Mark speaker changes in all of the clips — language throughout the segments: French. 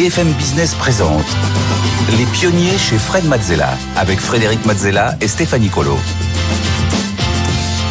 Speaker 1: BFM Business présente Les pionniers chez Fred Mazzella avec Frédéric Mazzella et Stéphanie Colo.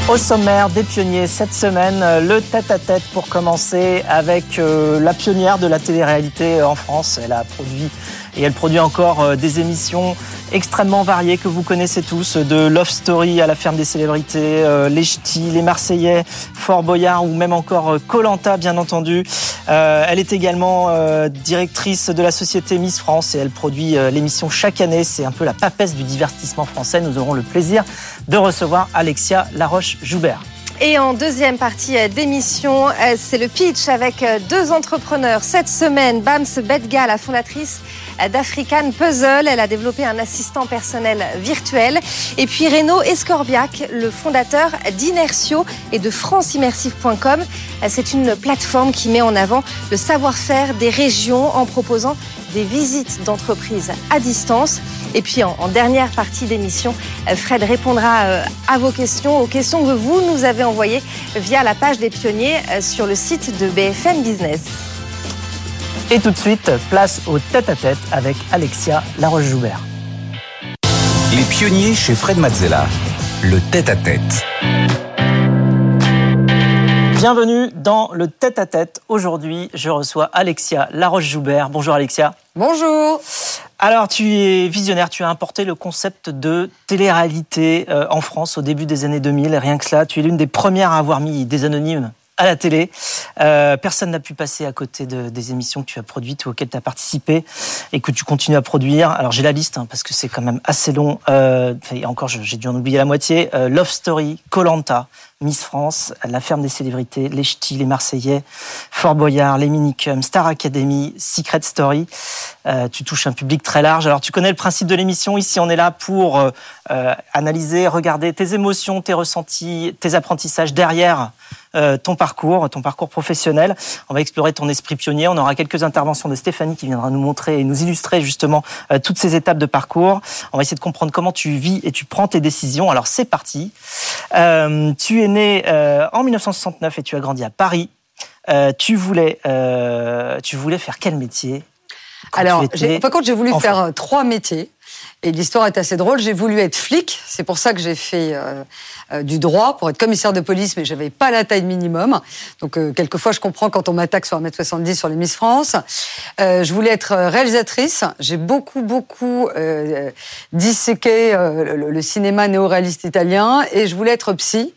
Speaker 2: Au sommaire des pionniers cette semaine, le tête-à-tête pour commencer avec euh, la pionnière de la télé-réalité en France. Elle a produit et elle produit encore euh, des émissions extrêmement variées que vous connaissez tous, de Love Story à la ferme des célébrités, euh, les Ch'tis, les Marseillais, Fort Boyard ou même encore Colanta bien entendu. elle est également directrice de la société Miss France et elle produit l'émission chaque année. C'est un peu la papesse du divertissement français. Nous aurons le plaisir de recevoir Alexia Laroche-Joubert.
Speaker 3: Et en deuxième partie d'émission, c'est le pitch avec deux entrepreneurs. Cette semaine, Bams Bedga, la fondatrice d'African Puzzle. Elle a développé un assistant personnel virtuel. Et puis Renaud Escorbiac, le fondateur d'Inertio et de franceimmersive.com. C'est une plateforme qui met en avant le savoir-faire des régions en proposant des visites d'entreprises à distance. Et puis en, dernière partie d'émission, Fred répondra euh, à vos questions, aux questions que vous nous avez envoyées via la page des pionniers euh, sur le site de BFM Business.
Speaker 2: Et tout de suite, place au tête-à-tête avec Alexia Laroche-Joubert.
Speaker 1: Les pionniers chez Fred Mazzella, le tête-à-tête.
Speaker 2: Bienvenue dans le tête-à-tête. Aujourd'hui, je reçois Alexia Laroche-Joubert. Bonjour Alexia.
Speaker 4: Bonjour.
Speaker 2: Alors, tu es visionnaire, tu as importé le concept de télé-réalité euh, en France au début des années 2000. Rien que cela, tu es l'une des premières à avoir mis des anonymes à la télé. Euh, personne n'a pu passer à côté de, des émissions que tu as produites ou auxquelles tu as participé et que tu continues à produire. Alors j'ai la liste hein, parce que c'est quand même assez long. Euh, encore, j'ai dû en oublier la moitié. Euh, Love Story, Colanta, Miss France, La Ferme des Célébrités, Les Ch'tis, Les Marseillais, Fort Boyard, Les Minicums, Star Academy, Secret Story. Euh, tu touches un public très large. Alors tu connais le principe de l'émission. Ici, on est là pour euh, euh, analyser, regarder tes émotions, tes ressentis, tes apprentissages derrière ton parcours, ton parcours professionnel. On va explorer ton esprit pionnier. On aura quelques interventions de Stéphanie qui viendra nous montrer et nous illustrer justement euh, toutes ces étapes de parcours. On va essayer de comprendre comment tu vis et tu prends tes décisions. Alors c'est parti. Euh, tu es né en 1969 et tu as grandi à Paris. tu voulais, tu voulais faire quel métier
Speaker 4: Alors, par contre, j'ai voulu faire trois métiers. Et l'histoire est assez drôle. J'ai voulu être flic. C'est pour ça que j'ai fait euh, euh, du droit pour être commissaire de police, mais j'avais pas la taille minimum. Donc, euh, quelquefois, je comprends quand on m'attaque sur 1m70 sur les Miss France. je voulais être réalisatrice. J'ai beaucoup, beaucoup disséqué le, le, cinéma néo-réaliste italien. Et je voulais être psy.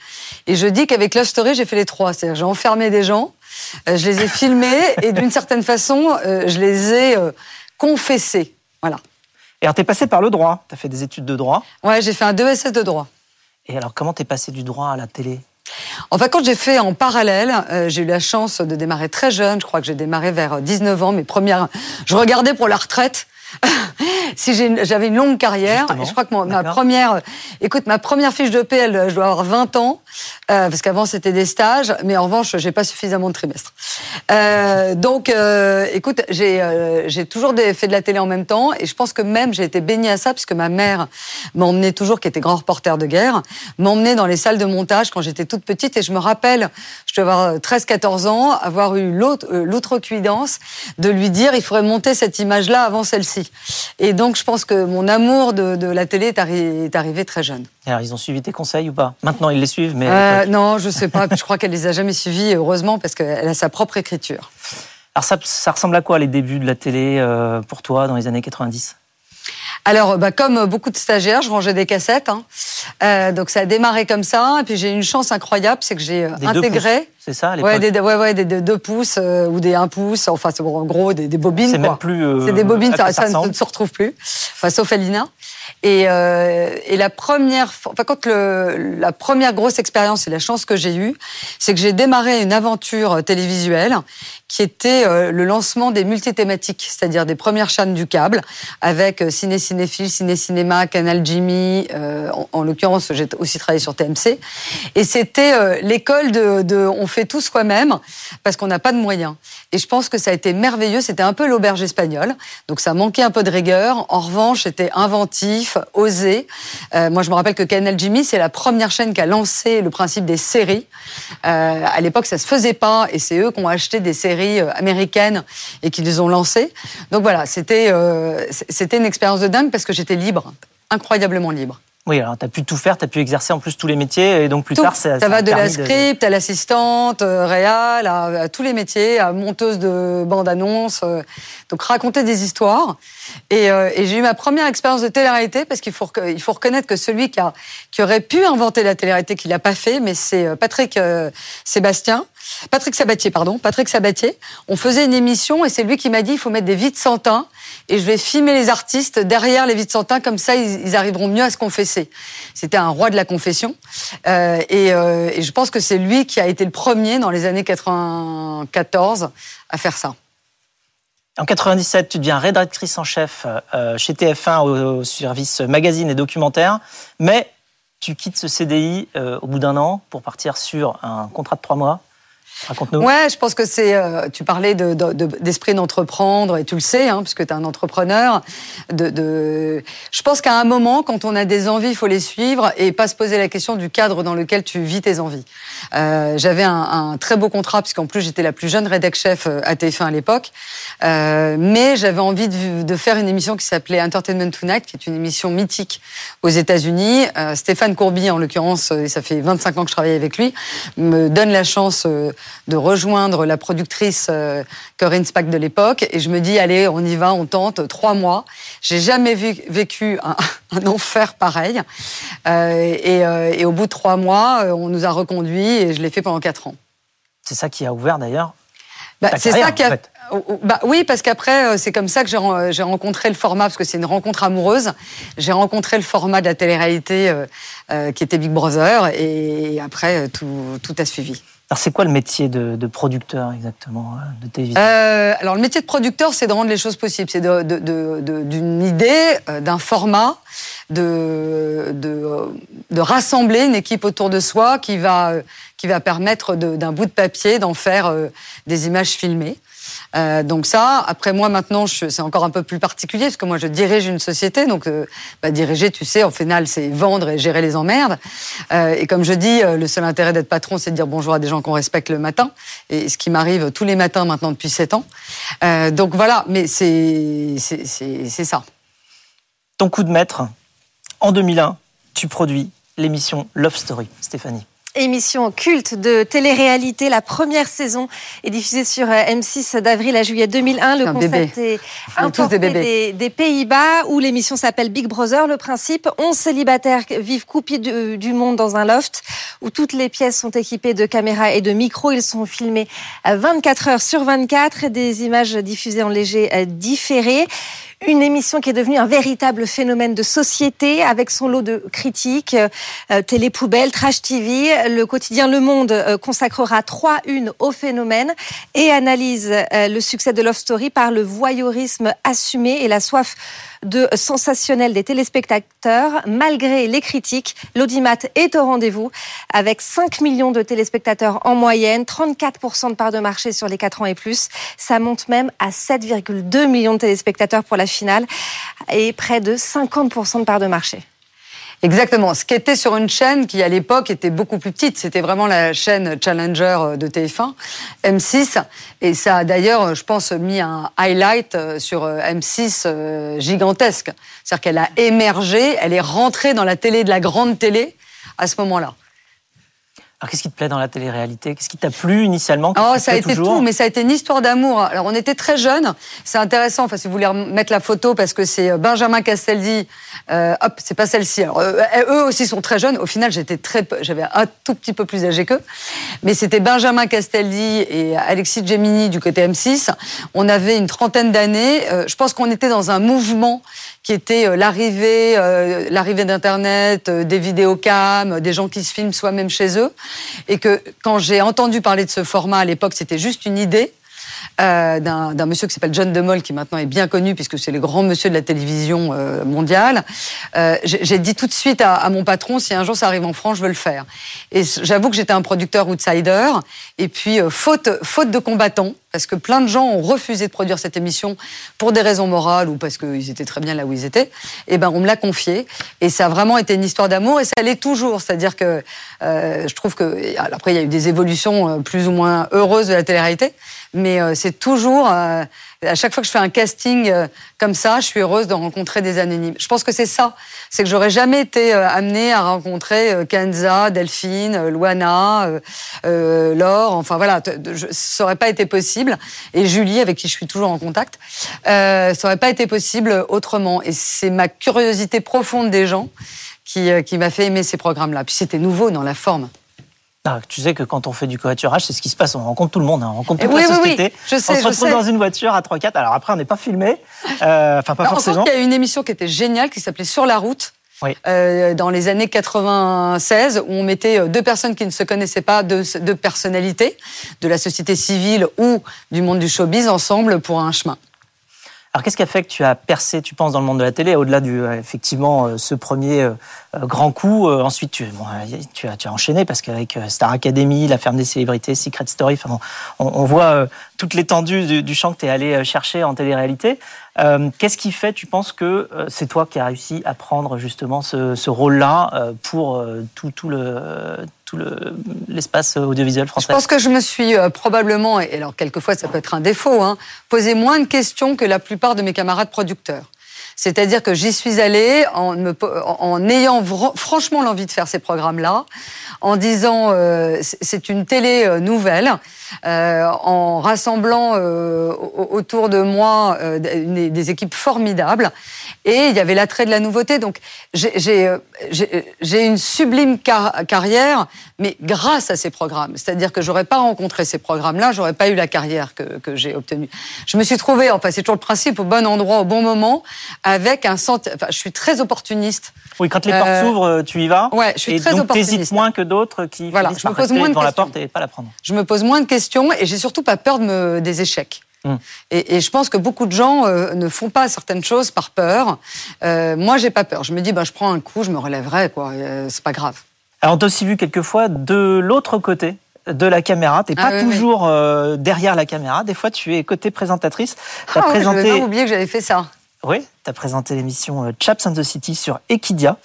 Speaker 4: Et je dis qu'avec Love Story, j'ai fait les trois. C'est-à-dire, j'ai enfermé des gens, je les ai filmés, et d'une certaine façon, je les ai confessés. Voilà.
Speaker 2: Et alors, t'es passé par le droit. T'as fait des études de droit.
Speaker 4: Ouais, j'ai fait un 2SS de droit.
Speaker 2: Et alors, comment t'es passé du droit à la télé?
Speaker 4: Enfin, quand j'ai fait en parallèle, euh, j'ai eu la chance de démarrer très jeune. Je crois que j'ai démarré vers 19 ans. Mes premières, je regardais pour la retraite. si j'avais une longue carrière, je crois que ma première, écoute, ma première fiche de PL, je dois avoir 20 ans, euh, parce qu'avant c'était des stages, mais en revanche, j'ai pas suffisamment de trimestres. Euh, donc, euh, écoute, j'ai toujours fait de la télé en même temps, et je pense que même j'ai été baignée à ça, puisque ma mère m'emmenait toujours, qui était grand reporter de guerre, m'emmenait dans les salles de montage quand j'étais toute petite, et je me rappelle, je dois avoir 13-14 ans, avoir eu l'outrecuidance de lui dire, il faudrait monter cette image-là avant celle-ci. Et donc, je pense que mon amour de, la télé est, est, arrivé très jeune.
Speaker 2: Alors, ils ont suivi tes conseils ou pas? Maintenant, ils les suivent, mais...
Speaker 4: Euh, non, je sais pas. je crois qu'elle les a jamais suivis, heureusement, parce qu'elle a sa propre écriture.
Speaker 2: Alors, ça, ça, ressemble à quoi, les débuts de la télé, euh, pour toi, dans les années 90
Speaker 4: alors, bah, comme beaucoup de stagiaires, je rangeais des cassettes. Hein. Euh, donc, ça a démarré comme ça. Et puis, j'ai une chance incroyable, c'est que j'ai euh, intégré.
Speaker 2: C'est ça,
Speaker 4: ouais, des, ouais, ouais, des, 2 pouces euh, ou des 1 pouce. Enfin, c'est en gros des, des bobines.
Speaker 2: C'est même plus. Euh,
Speaker 4: c'est des bobines, ça, ça, ne se retrouve plus. Enfin, sauf Alina. Et, euh, et la première, enfin, quand le, la première grosse expérience et la chance que j'ai eue, c'est que j'ai démarré une aventure télévisuelle qui était le lancement des multithématiques, c'est-à-dire des premières chaînes du câble, avec Ciné Cinéphile, Ciné Cinéma, Canal Jimmy, euh, en, en l'occurrence j'ai aussi travaillé sur TMC, et c'était l'école de, on fait tout soi-même parce qu'on n'a pas de moyens. Et je pense que ça a été merveilleux. C'était un peu l'auberge espagnole. Donc ça manquait un peu de rigueur. En revanche, c'était inventif, osé. Euh, moi, je me rappelle que Canal Jimmy, c'est la première chaîne qui a lancé le principe des séries. Euh, à l'époque, ça se faisait pas. Et c'est eux qui ont acheté des séries euh, américaines et qui les ont lancées. Donc voilà, c'était euh, c'était une expérience de dingue parce que j'étais libre, incroyablement libre.
Speaker 2: Oui, alors tu as pu tout faire, tu as pu exercer en plus tous les métiers, et donc plus tard,
Speaker 4: ça, ça, va de la script à l'assistante, euh, réal, à, tous les métiers, à monteuse de bande-annonce, euh, donc raconter des histoires. Et, euh, et j'ai eu ma première expérience de télé-réalité, parce qu'il faut, il faut reconnaître que celui qui, a, qui aurait pu inventer la télé-réalité, qu'il l'a pas fait, mais c'est Patrick Sébastien, Patrick Sabatier, pardon, Patrick Sabatier. On faisait une émission, et c'est lui qui m'a dit, il faut mettre des vides sans teint et je vais filmer les artistes derrière les vides sans comme ça ils, arriveront mieux à se confesser. C'était un roi de la confession euh, et, euh, et, je pense que c'est lui qui a été le premier dans les années 94 à faire ça.
Speaker 2: En 97, tu deviens rédactrice en chef euh, chez TF1 au, service magazine et documentaire, mais tu quittes ce CDI au bout d'un an pour partir sur un contrat de trois mois Raconte-nous.
Speaker 4: Ouais, je pense que c'est. Euh, tu parlais d'esprit de, d'entreprendre et tu le sais, hein, puisque tu es un entrepreneur. Je pense qu'à un moment, quand on a des envies, il faut les suivre et pas se poser la question du cadre dans lequel tu vis tes envies. Euh, J'avais un, très beau contrat, puisqu'en plus j'étais la plus jeune rédac chef euh, à TF1 à l'époque. Mais j'avais envie de, faire une émission qui s'appelait Entertainment Tonight, qui est une émission mythique aux États-Unis. Stéphane Courby, en l'occurrence, et ça fait 25 ans que je travaille avec lui, me donne la chance de rejoindre la productrice euh, Corinne Spack de l'époque. Et je me dis, allez, on y va, on tente, trois mois. J'ai jamais vécu un, enfer pareil. Euh, euh, et, au bout de trois mois, on nous a reconduits et je l'ai fait pendant quatre ans.
Speaker 2: C'est ça qui a ouvert d'ailleurs
Speaker 4: bah, c'est ça qui a... Bah, oui, parce qu'après, c'est comme ça que j'ai rencontré le format, parce que c'est une rencontre amoureuse. J'ai rencontré le format de la télé-réalité qui était Big Brother, et après, tout, tout a suivi.
Speaker 2: Alors, c'est quoi le métier de, producteur exactement euh, de télévision?
Speaker 4: Euh, Alors, le métier de producteur, c'est de rendre les choses possibles. C'est d'une idée, euh, d'un format, de, de, rassembler une équipe autour de soi qui va, qui va permettre d'un bout de papier d'en faire des images filmées. Euh, donc ça, après moi maintenant, c'est encore un peu plus particulier parce que moi je dirige une société, donc euh, bah, diriger, tu sais, au final c'est vendre et gérer les emmerdes. Euh, et comme je dis, le seul intérêt d'être patron, c'est de dire bonjour à des gens qu'on respecte le matin, et ce qui m'arrive tous les matins maintenant depuis 7 ans. donc voilà, mais c'est ça.
Speaker 2: Ton coup de maître, en 2001, tu produis l'émission Love Story, Stéphanie.
Speaker 3: Émission culte de télé-réalité. La première saison est diffusée sur euh, M6 d'avril à juillet 2001. Le concept est importé des, des Pays-Bas où l'émission s'appelle Big Brother. Le principe, 11 célibataires vivent coupés du, monde dans un loft où toutes les pièces sont équipées de caméras et de micros. Ils sont filmés 24 heures sur 24 et des images diffusées en léger euh, différé. Une émission qui est devenue un véritable phénomène de société avec son lot de critiques, euh, télé trash TV. Le quotidien Le Monde euh, consacrera trois unes au phénomène et analyse euh, le succès de Love Story par le voyeurisme assumé et la soif de sensationnel des téléspectateurs. Malgré les critiques, l'audimat est au rendez-vous avec 5 millions de téléspectateurs en moyenne, 34% de part de marché sur les 4 ans et plus. Ça monte même à 7,2 millions de téléspectateurs pour la finale et près de 50% de part de marché.
Speaker 4: Exactement. Ce qui était sur une chaîne qui, à l'époque, était beaucoup plus petite. C'était vraiment la chaîne Challenger euh, de TF1, M6. Et ça a d'ailleurs, je pense, mis un highlight euh, sur euh, M6 gigantesque. C'est-à-dire qu'elle a émergé, elle est rentrée dans la télé de la grande télé à ce moment-là.
Speaker 2: Alors, qu'est-ce qui te plaît dans la télé-réalité? Qu'est-ce qui t'a plu initialement?
Speaker 4: Oh, ça a été tout, mais ça a été une histoire d'amour. Alors, on était très jeunes. C'est intéressant. Enfin, si vous voulez mettre la photo, parce que c'est euh, Benjamin Castaldi. Euh, hop, c'est pas celle-ci. Alors, euh, eux aussi sont très jeunes. Au final, j'étais très, j'avais un tout petit peu plus âgé qu'eux. Mais c'était Benjamin Castaldi et Alexis Gemini du côté M6. On avait une trentaine d'années. je pense qu'on était dans un mouvement qui était euh, l'arrivée, euh, l'arrivée d'Internet, euh, des vidéocams, des gens qui se filment soi-même chez eux, et que quand j'ai entendu parler de ce format à l'époque, c'était juste une idée. Euh, d'un monsieur qui s'appelle John DeMol, qui maintenant est bien connu puisque c'est le grand monsieur de la télévision euh, mondiale. Euh, j'ai dit tout de suite à, à, mon patron, si un jour ça arrive en France, je veux le faire. Et j'avoue que j'étais un producteur outsider. Et puis, euh, faute, faute de combattants, parce que plein de gens ont refusé de produire cette émission pour des raisons morales ou parce qu'ils étaient très bien là où ils étaient, et eh ben on me l'a confié et ça a vraiment été une histoire d'amour et ça l'est toujours. C'est-à-dire que euh, je trouve que après il y a eu des évolutions euh, plus ou moins heureuses de la télé-réalité, mais euh, c'est toujours euh, à chaque fois que je fais un casting euh, comme ça, je suis heureuse de rencontrer des anonymes. Je pense que c'est ça, c'est que j'aurais jamais été amenée à rencontrer Kenza, Delphine, Luana, Laure. Enfin voilà, ça aurait pas été possible. Et Julie, avec qui je suis toujours en contact, ça aurait pas été possible autrement. Et c'est ma curiosité profonde des gens qui, qui m'a fait aimer ces programmes-là. Puis c'était nouveau dans la forme.
Speaker 2: Ah, tu sais que quand on fait du covoiturage, c'est ce qui se passe. On rencontre tout le monde, hein. on rencontre toute la société.
Speaker 4: Je sais,
Speaker 2: on se retrouve dans une voiture à 3-4. Alors après, on n'est pas filmé. Euh, enfin, pas forcément.
Speaker 4: Il y a une émission qui était géniale qui s'appelait Sur la route. Euh, dans les années 96, où on mettait euh, deux personnes qui ne se connaissaient pas, deux, deux personnalités de la société civile ou du monde du showbiz ensemble pour un chemin.
Speaker 2: Alors qu'est-ce qui a fait que tu as percé, tu penses, dans le monde de la télé, au-delà du euh, effectivement euh, ce premier euh, grand coup Ensuite, tu, bon, tu, as, tu, as, enchaîné parce qu'avec Star Academy, La ferme des célébrités, Secret Story, enfin, on, on voit toute l'étendue du, du, champ que tu es allé chercher en télé-réalité. Qu'est-ce qui fait, tu penses, que c'est toi qui as réussi à prendre justement ce, ce rôle-là pour tout, tout le l'espace audiovisuel français
Speaker 4: Je pense que je me suis euh, probablement, et alors quelquefois ça peut être un défaut, hein, posé moins de questions que la plupart de mes camarades producteurs. C'est-à-dire que j'y suis allée en, ayant franchement l'envie de faire ces programmes-là, en disant euh, c'est une télé euh, nouvelle, en rassemblant autour de moi des, équipes formidables. Et il y avait l'attrait de la nouveauté. Donc j'ai une sublime car carrière, mais grâce à ces programmes. C'est-à-dire que j'aurais pas rencontré ces programmes-là, j'aurais pas eu la carrière que, que j'ai obtenue. Je me suis trouvée, enfin c'est toujours le principe, au bon endroit, au bon moment, avec un sentiment. Enfin, je suis très opportuniste.
Speaker 2: Oui, quand les portes s'ouvrent, tu y vas.
Speaker 4: Ouais, je suis
Speaker 2: et
Speaker 4: très
Speaker 2: donc,
Speaker 4: opportuniste.
Speaker 2: moins que d'autres qui
Speaker 4: voilà, je me pose moins de
Speaker 2: la porte et pas la prendre.
Speaker 4: Je me pose moins de questions et j'ai surtout pas peur de me, des échecs. Hum. Et, et, je pense que beaucoup de gens euh, ne font pas certaines choses par peur. Euh, moi, j'ai pas peur. Je me dis, ben, je prends un coup, je me relèverai, quoi. Euh, c'est pas grave.
Speaker 2: Alors, on t'a aussi vu quelquefois de l'autre côté de la caméra. T'es ah, pas toujours euh, derrière la caméra. Des fois, tu es côté présentatrice.
Speaker 4: As ah, présenté... Je pas oublié que j'avais fait ça.
Speaker 2: Oui, tu as présenté l'émission euh, Chaps and the City sur Equidia.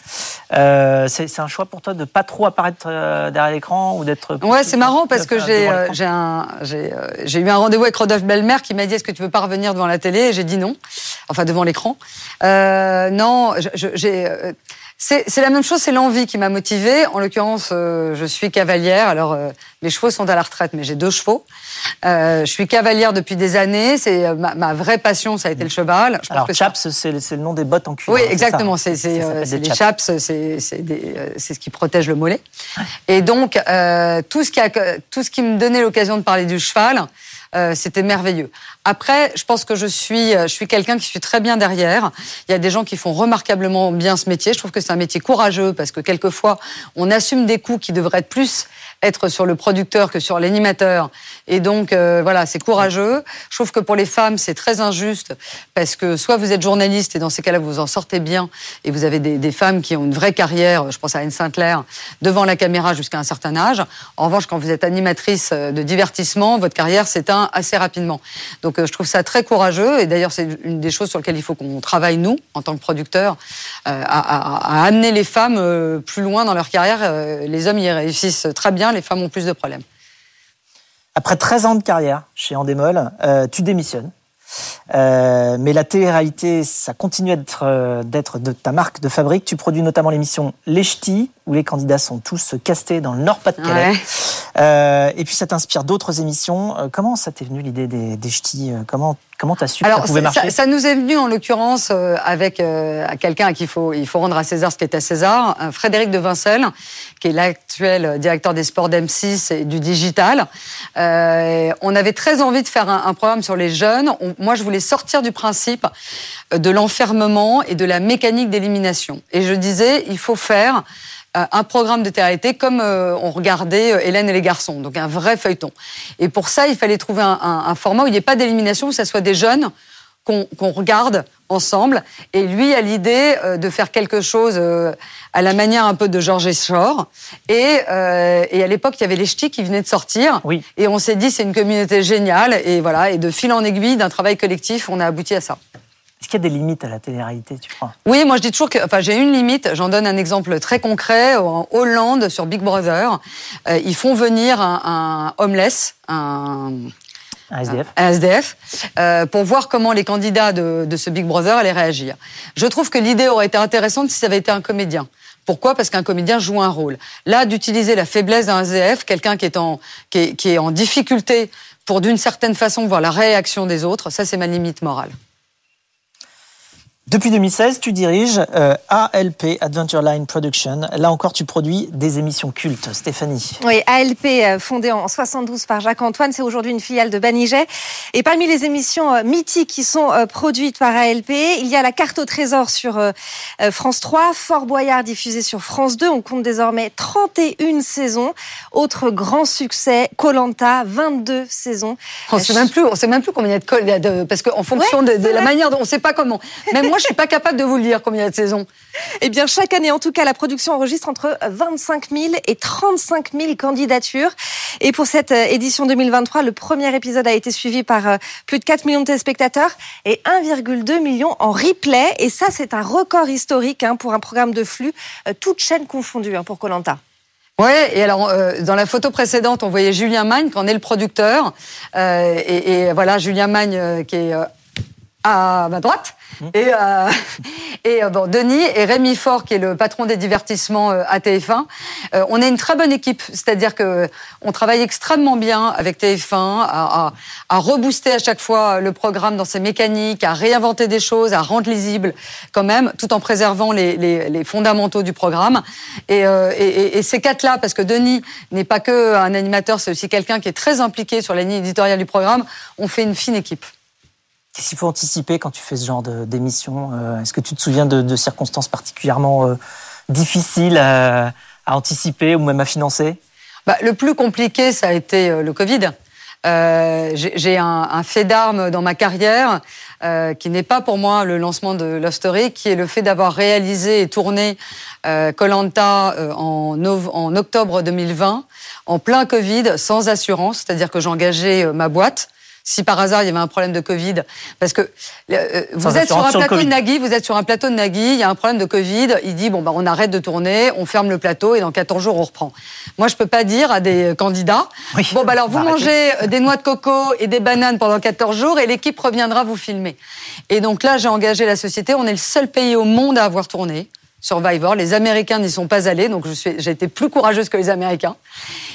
Speaker 2: Euh, c'est un choix pour toi de pas trop apparaître euh, derrière l'écran ou d'être.
Speaker 4: Ouais, c'est marrant parce que j'ai j'ai eu un rendez-vous avec Rodolphe Belmer qui m'a dit est-ce que tu veux pas revenir devant la télé? Et j'ai dit non, enfin devant l'écran. non, j'ai c'est la même chose, c'est l'envie qui m'a motivée. En l'occurrence, euh, je suis cavalière. Alors, euh, les chevaux sont à la retraite, mais j'ai deux chevaux. Euh, je suis cavalière depuis des années. C'est euh, ma, ma, vraie passion, ça a été le cheval.
Speaker 2: Je Alors, chaps, c'est le nom des bottes en cuir.
Speaker 4: Oui, exactement. C'est les chaps, c'est ce qui protège le mollet. Et donc, tout ce qui a, tout ce qui me donnait l'occasion de parler du cheval. Euh, c'était merveilleux. Après, je pense que je suis, euh, je suis quelqu'un qui suis très bien derrière. Il y a des gens qui font remarquablement bien ce métier. Je trouve que c'est un métier courageux parce que quelquefois, on assume des coûts qui devraient être plus être sur le producteur que sur l'animateur. Et donc, euh, voilà, c'est courageux. Je trouve que pour les femmes, c'est très injuste parce que soit vous êtes journaliste et dans ces cas-là, vous en sortez bien et vous avez des, des, femmes qui ont une vraie carrière, je pense à Anne Sinclair, devant la caméra jusqu'à un certain âge. En revanche, quand vous êtes animatrice de divertissement, votre carrière s'éteint assez rapidement. Donc, euh, je trouve ça très courageux et d'ailleurs, c'est une des choses sur lesquelles il faut qu'on travaille, nous, en tant que producteurs, euh, à, amener les femmes euh, plus loin dans leur carrière. les hommes y réussissent très bien les femmes ont plus de problèmes.
Speaker 2: Après 13 ans de carrière chez Endemol, tu démissionnes. Euh, mais la télé-réalité, ça continue d'être euh, d'être de ta marque de fabrique. Tu produis notamment l'émission Les Ch'tis, où les candidats sont tous castés dans le Nord-Pas-de-Calais. Euh, et puis ça t'inspire d'autres émissions. Euh, comment ça t'est venu l'idée des, des Ch'tis? Comment Comment t'as su que ça pouvait marcher
Speaker 4: ça, nous est venu en l'occurrence avec quelqu'un à qui il faut, il faut rendre à César ce qui est à César, Frédéric de Vincel, qui est l'actuel directeur des sports d'M6 et du digital. on avait très envie de faire un, un programme sur les jeunes. On, moi, je voulais sortir du principe de l'enfermement et de la mécanique d'élimination. Et je disais, il faut faire un programme de télé comme on regardait Hélène et les garçons, donc un vrai feuilleton. Et pour ça, il fallait trouver un, format où il n'y ait pas d'élimination, où ça soit des jeunes qu'on regarde ensemble. Et lui a l'idée euh, de faire quelque chose euh, à la manière un peu de Georges Shore. Et, euh, et à l'époque, il y avait les ch'tis qui venaient de sortir.
Speaker 2: Oui.
Speaker 4: Et on s'est dit, c'est une communauté géniale. Et voilà, et de fil en aiguille, d'un travail collectif, on a abouti à ça.
Speaker 2: Est-ce qu'il y a des limites à la télé-réalité, tu crois?
Speaker 4: Oui, moi je dis toujours que, enfin, j'ai une limite. J'en donne un exemple très concret. En Hollande, sur Big Brother, ils font venir un, un homeless, un,
Speaker 2: un SDF.
Speaker 4: Un SDF, euh, pour voir comment les candidats de, de, ce Big Brother allaient réagir. Je trouve que l'idée aurait été intéressante si ça avait été un comédien. Pourquoi? Parce qu'un comédien joue un rôle. Là, d'utiliser la faiblesse d'un SDF, quelqu'un qui, est en, qui, est, qui est en difficulté pour d'une certaine façon voir la réaction des autres, ça c'est ma limite morale.
Speaker 2: Depuis 2016, tu diriges euh, ALP, Adventure Line Production. Là encore, tu produis des émissions cultes. Stéphanie.
Speaker 3: Oui, ALP, euh, fondée en 72 par Jacques-Antoine, c'est aujourd'hui une filiale de Baniget. Et parmi les émissions euh, mythiques qui sont produites par ALP, il y a la carte au trésor sur France 3, Fort Boyard diffusé sur France 2. On compte désormais 31 saisons. Autre grand succès, Colanta, 22 saisons.
Speaker 4: On ne sait même plus, on sait même plus combien il y a de, parce qu'en fonction de, la manière dont on ne sait pas comment. Même moi, je suis pas capable de vous le dire combien il y a de saisons.
Speaker 3: Eh bien, chaque année, en tout cas, la production enregistre entre 25 000 et 35 000 candidatures. Et pour cette euh, édition 2023, le premier épisode a été suivi par euh, plus de 4 millions de téléspectateurs et 1,2 million en replay. Et ça, c'est un record historique hein, pour un programme de flux, euh, toute chaîne confondue hein, pour Colanta.
Speaker 4: Oui, et alors dans la photo précédente, on voyait Julien Magne, qui en est le producteur, et, voilà Julien Magne qui est à ma droite. Et, euh, et euh, bon, Denis et Rémi Fort, qui est le patron des divertissements euh, à TF1, euh, on est une très bonne équipe. C'est-à-dire que on travaille extrêmement bien avec TF1 à, à, à, rebooster à chaque fois le programme dans ses mécaniques, à réinventer des choses, à rendre lisible quand même, tout en préservant les, les, les fondamentaux du programme. Et, et, et ces quatre-là, parce que Denis n'est pas que un animateur, c'est aussi quelqu'un qui est très impliqué sur la ligne éditoriale du programme, on fait une fine équipe.
Speaker 2: Qu'est-ce qu'il faut anticiper quand tu fais ce genre d'émission euh, Est-ce que tu te souviens de, circonstances particulièrement euh, difficiles à, anticiper ou même à financer?
Speaker 4: Bah, Le plus compliqué, ça a été euh, le Covid. J'ai un, fait d'armes dans ma carrière qui n'est pas pour moi le lancement de Love Story, qui est le fait d'avoir réalisé et tourné Colanta en, en octobre 2020, en plein Covid, sans assurance, c'est-à-dire que j'engageais ma boîte si par hasard il y avait un problème de Covid, parce que euh, vous êtes sur un plateau de Nagui, vous êtes sur un plateau de Nagui, il y a un problème de Covid, il dit bon bah on arrête de tourner, on ferme le plateau et dans 14 jours on reprend. Moi je peux pas dire à des candidats bon bah alors vous mangez des noix de coco et des bananes pendant 14 jours et l'équipe reviendra vous filmer. Et donc là j'ai engagé la société, on est le seul pays au monde à avoir tourné. Survivor. Les Américains n'y sont pas allés, donc j'ai été plus courageuse que les Américains.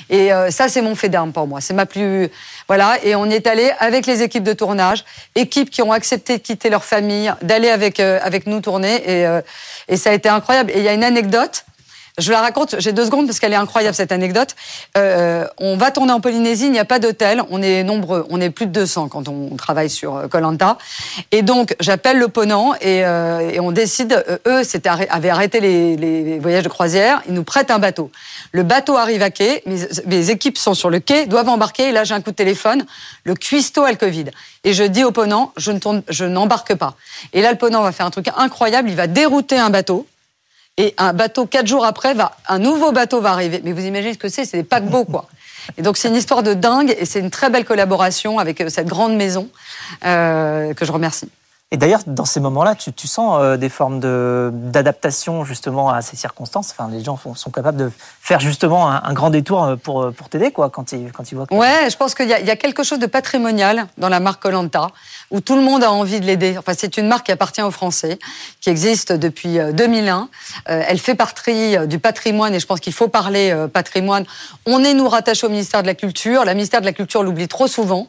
Speaker 4: Et euh, ça, c'est mon fait d'arme pour moi. C'est ma plus voilà. Et on y est allé avec les équipes de tournage, équipes qui ont accepté de quitter leur famille, d'aller avec euh, avec nous tourner. Et, euh, et ça a été incroyable. Et il y a une anecdote je la raconte, j'ai deux secondes parce qu'elle est incroyable cette anecdote. Euh, on va tourner en Polynésie, il n'y a pas d'hôtel, on est nombreux, on est plus de 200 quand on travaille sur Colanta. Euh, et donc j'appelle l'opponent et, euh, et, on décide, euh, eux avaient arrêté les, voyages de croisière, ils nous prêtent un bateau. Le bateau arrive à quai, mes, équipes sont sur le quai, doivent embarquer, et là j'ai un coup de téléphone, le cuistot a le Covid. Et je dis au ponant, je ne je n'embarque pas. Et là le ponant va faire un truc incroyable, il va dérouter un bateau et un bateau, quatre jours après, va, un nouveau bateau va arriver. Mais vous imaginez ce que c'est C'est des paquebots, quoi. Et donc c'est une histoire de dingue et c'est une très belle collaboration avec euh, cette grande maison euh, que je remercie.
Speaker 2: Et d'ailleurs, dans ces moments-là, tu, tu, sens euh, des formes d'adaptation justement à ces circonstances? Enfin, les gens sont capables de faire justement un, grand détour pour, pour t'aider, quoi, quand ils, quand ils voient. Que
Speaker 4: ouais, je pense qu'il y, y, a quelque chose de patrimonial dans la marque Colanta, où tout le monde a envie de l'aider. Enfin, c'est une marque qui appartient aux Français, qui existe depuis 2001. Euh, elle fait partie du patrimoine, et je pense qu'il faut parler patrimoine. On est nous rattachés au ministère de la Culture. La ministère de la Culture l'oublie trop souvent,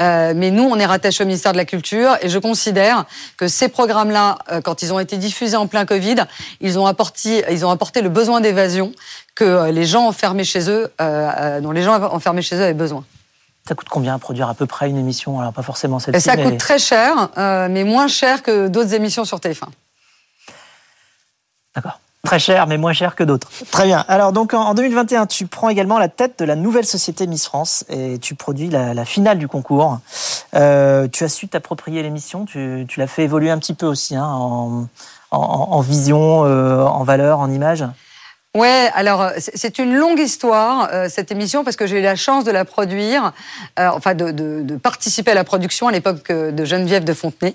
Speaker 4: mais nous, on est rattachés au ministère de la Culture, et je considère que ces programmes-là, euh, quand ils ont été diffusés en plein Covid, ils ont apporté, ils ont apporté le besoin d'évasion que euh, les gens enfermés chez eux, euh, dont les gens enfermés chez eux avaient besoin.
Speaker 2: Ça coûte combien à produire à peu près une émission? Alors pas forcément celle-ci.
Speaker 4: Ça coûte très cher, mais moins cher que d'autres émissions sur TF1.
Speaker 2: D'accord. Très cher, mais moins cher que d'autres. Très bien. Alors donc en 2021, tu prends également la tête de la nouvelle société Miss France et tu produis la, finale du concours. Euh, tu as su t'approprier l'émission, tu, l'as fait évoluer un petit peu aussi hein, en, vision, euh, en valeur, en image?
Speaker 4: Ouais, alors c'est une longue histoire euh, cette émission parce que j'ai eu la chance de la produire, enfin de, de, participer à la production à l'époque de Geneviève de Fontenay.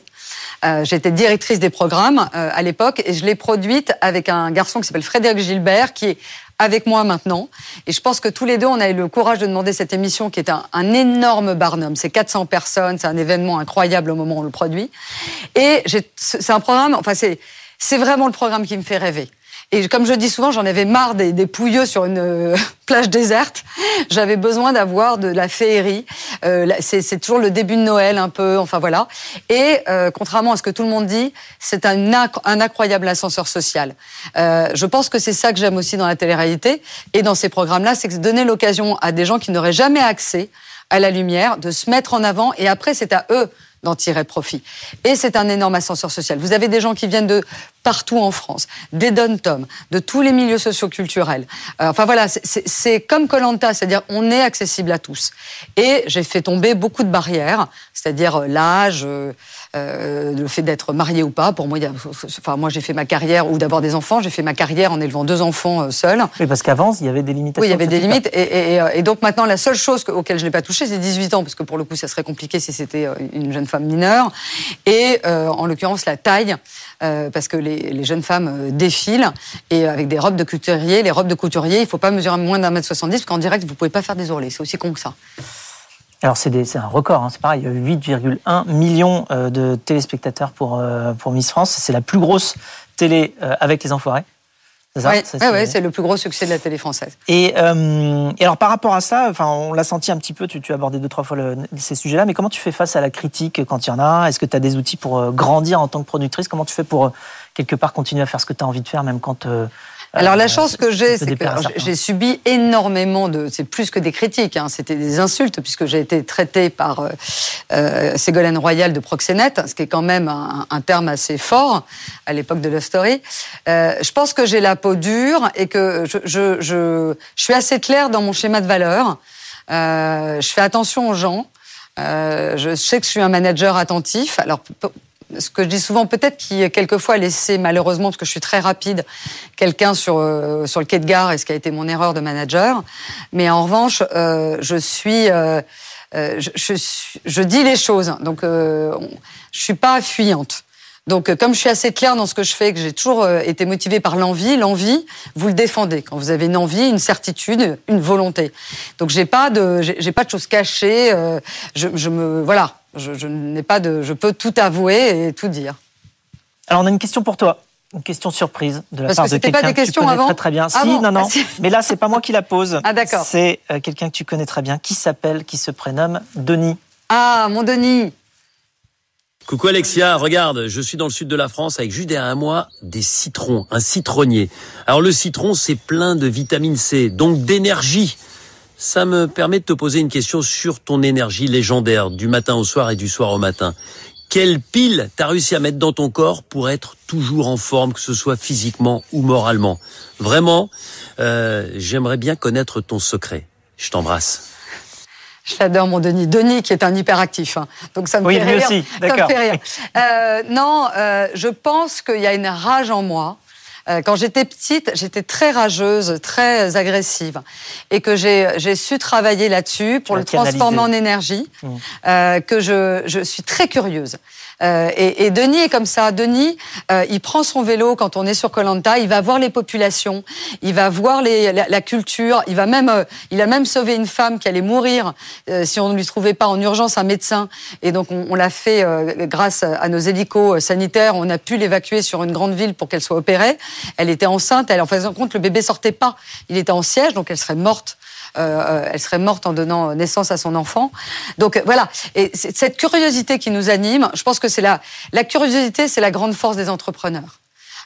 Speaker 4: Euh, j'étais directrice des programmes euh, à l'époque et je l'ai produite avec un garçon qui s'appelle Frédéric Gilbert, qui est avec moi maintenant. Et je pense que tous les deux, on a eu le courage de demander cette émission qui est un, un énorme barnum. C'est 400 personnes, c'est un événement incroyable au moment où on le produit. Et c'est un programme, enfin c'est vraiment le programme qui me fait rêver. Et comme je dis souvent, j'en avais marre des, des, pouilleux sur une euh, plage déserte. J'avais besoin d'avoir de la féerie. Euh, c'est toujours le début de Noël un peu, enfin voilà. Et euh, contrairement à ce que tout le monde dit, c'est un, un, incroyable ascenseur social. Euh, je pense que c'est ça que j'aime aussi dans la télé-réalité et dans ces programmes-là, c'est que donner l'occasion à des gens qui n'auraient jamais accès à la lumière de se mettre en avant et après c'est à eux d'en tirer profit. Et c'est un énorme ascenseur social. Vous avez des gens qui viennent de partout en France, des dom de tous les milieux socioculturels. Euh, enfin voilà, c'est comme Colanta, c'est-à-dire on est accessible à tous. Et j'ai fait tomber beaucoup de barrières, c'est-à-dire euh, l'âge, euh, euh, le fait d'être marié ou pas. Pour moi, enfin moi j'ai fait ma carrière ou d'avoir des enfants. J'ai fait ma carrière en élevant deux enfants euh, seuls.
Speaker 2: Oui, parce qu'avant il y avait des limitations.
Speaker 4: Oui, il y avait des limites. Et, et, donc maintenant, la seule chose auquel je n'ai pas touché, c'est 18 ans, parce que pour le coup, ça serait compliqué si c'était une jeune femme mineure. Et en l'occurrence, la taille. Parce que les, les, jeunes femmes euh, défilent et avec des robes de couturier. Les robes de couturier, il faut pas mesurer moins d'un mètre 70 parce qu'en direct, vous pouvez pas faire des ourlets. C'est aussi con que ça.
Speaker 2: Alors c'est un record, hein, c'est pareil, 8,1 millions euh, de téléspectateurs pour, pour Miss France. C'est la plus grosse télé avec les enfoirés.
Speaker 4: Oui, c'est le plus gros succès de la télé française.
Speaker 2: Et, euh, et alors par rapport à ça, enfin, on l'a senti un petit peu, tu, tu as abordé deux, trois fois ces sujets-là, mais comment tu fais face à la critique quand il y en a? Est-ce que tu as des outils pour euh, grandir en tant que productrice? Comment tu fais pour, euh, quelque part, continuer à faire ce que tu as envie de faire, même quand
Speaker 4: alors la chance que j'ai, c'est que j'ai subi énormément de, c'est plus que des critiques, hein, c'était des insultes puisque j'ai été traitée par euh, euh, Ségolène Royal de proxénète, ce qui est quand même un, terme assez fort à l'époque de Love Story. Euh, je pense que j'ai la peau dure et que je, je, je, je, suis assez claire dans mon schéma de valeur. Euh, je fais attention aux gens. Euh, je sais que je suis un manager attentif. Alors ce que je dis souvent, peut-être qui quelqueusement laissé malheureusement, parce que je suis très rapide, quelqu'un sur euh, sur le quai de gare, et ce qui a été mon erreur de manager. Mais en revanche, euh, je suis euh, euh je, je, je, dis les choses, donc je suis pas fuyante. Donc, comme je suis assez claire dans ce que je fais, que j'ai toujours été motivée par l'envie, l'envie, vous le défendez. Quand vous avez une envie, une certitude, une volonté. Donc, j'ai pas de, j'ai pas de choses cachées. je, je me, voilà, je, n'ai pas de, je peux tout avouer et tout dire.
Speaker 2: Alors on a une question pour toi. Une question surprise de la part de quelqu'un que tu connais
Speaker 4: très,
Speaker 2: très bien. Ah si, non, non. Mais là, c'est pas moi qui la pose.
Speaker 4: Ah d'accord.
Speaker 2: C'est euh, quelqu'un que tu connais très bien, qui s'appelle, qui se prénomme Denis.
Speaker 4: Ah, mon Denis.
Speaker 5: Coucou Alexia, regarde, je suis dans le sud de la France avec juste derrière moi des citrons, un citronnier. Alors le citron, c'est plein de vitamine C, donc d'énergie. Ça me permet de te poser une question sur ton énergie légendaire du matin au soir et du soir au matin. Quelle pile t'as réussi à mettre dans ton corps pour être toujours en forme, que ce soit physiquement ou moralement? Vraiment, euh, j'aimerais bien connaître ton secret. Je t'embrasse.
Speaker 4: Je l'adore, mon Denis. Denis, qui est un hyperactif. Hein. Donc ça me
Speaker 2: oui,
Speaker 4: fait rire.
Speaker 2: Aussi.
Speaker 4: Ça me fait rire. Euh, non, euh, je pense qu'il y a une rage en moi euh, quand j'étais petite, j'étais très rageuse, très agressive, et que j'ai su travailler là-dessus pour le transformer en énergie, mmh. euh, que je, je suis très curieuse. Euh, et, et, Denis est comme ça. Denis, euh, il prend son vélo quand on est sur Colanta, il va voir les populations, il va voir les, la, culture, il va même, euh, il a même sauvé une femme qui allait mourir euh, si on ne lui trouvait pas en urgence un médecin. Et donc on, l'a fait grâce à nos hélicos sanitaires. On a pu l'évacuer sur une grande ville pour qu'elle soit opérée. Elle était enceinte. Elle, en faisant compte, le bébé sortait pas. Il était en siège, donc elle serait morte euh, elle serait morte en donnant naissance à son enfant. Donc voilà, et cette curiosité qui nous anime, je pense que c'est la, la curiosité, c'est la grande force des entrepreneurs.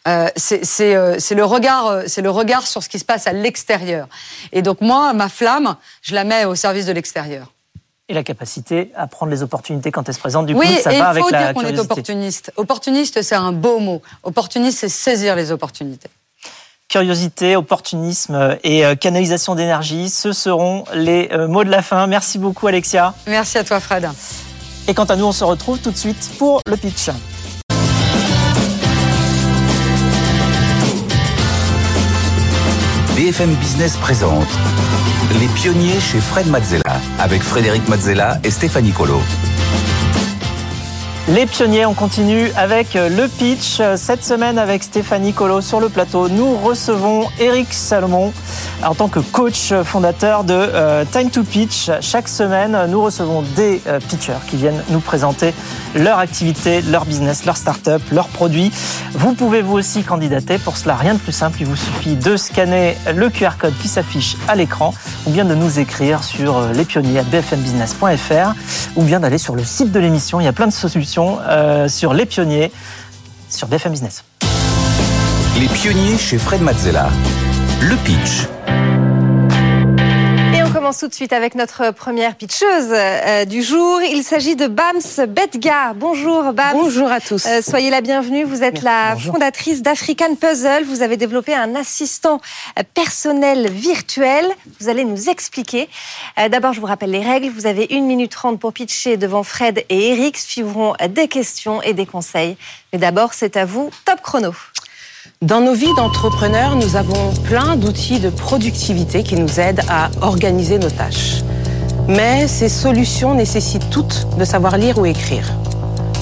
Speaker 4: Euh, c'est euh, le regard, euh, c'est le regard sur ce qui se passe à l'extérieur. Et donc moi, ma flamme, je la mets au service de l'extérieur.
Speaker 2: Et la capacité à prendre les opportunités quand elles se présentent. Du
Speaker 4: coup,
Speaker 2: ça va avec
Speaker 4: la
Speaker 2: Oui, il
Speaker 4: faut dire qu'on est opportuniste. Opportuniste, c'est un beau mot. Opportuniste, c'est saisir les opportunités.
Speaker 2: Curiosité, opportunisme et canalisation d'énergie, ce seront les mots de la fin. Merci beaucoup Alexia.
Speaker 4: Merci à toi Fred.
Speaker 2: Et quant à nous, on se retrouve tout de suite pour le pitch.
Speaker 1: BFM Business présente Les pionniers chez Fred Mazzella avec Frédéric Mazzella et Stéphanie Colo.
Speaker 2: Les pionniers, on continue avec le pitch. Cette semaine avec Stéphanie Colo sur le plateau, nous recevons Eric Salomon en tant que coach fondateur de euh, Time to Pitch. Chaque semaine, nous recevons des euh, pitchers qui viennent nous présenter leur activité, leur business, leur start-up, leurs produits. Vous pouvez vous aussi candidater. Pour cela, rien de plus simple. Il vous suffit de scanner le QR code qui s'affiche à l'écran ou bien de nous écrire sur euh, lespionniers@bfmbusiness.fr ou bien d'aller sur le site de l'émission. Il y a plein de solutions sur les pionniers sur BFM Business.
Speaker 1: Les pionniers chez Fred Mazzella. Le pitch
Speaker 3: commence tout de suite avec notre première pitcheuse euh, du jour. Il s'agit de Bams Betga. Bonjour Bams.
Speaker 6: Bonjour à tous. Euh,
Speaker 3: soyez la bienvenue. Vous êtes la fondatrice d'African Puzzle. Vous avez développé un assistant euh, personnel virtuel. Vous allez nous expliquer. D'abord, je vous rappelle les règles. Vous avez une minute trente pour pitcher devant Fred et Eric. Suivront des questions et des conseils. Mais d'abord, c'est à vous. Top chrono.
Speaker 6: Dans nos vies d'entrepreneurs, nous avons plein d'outils de productivité qui nous aident à organiser nos tâches. Mais ces solutions nécessitent toutes de savoir lire ou écrire.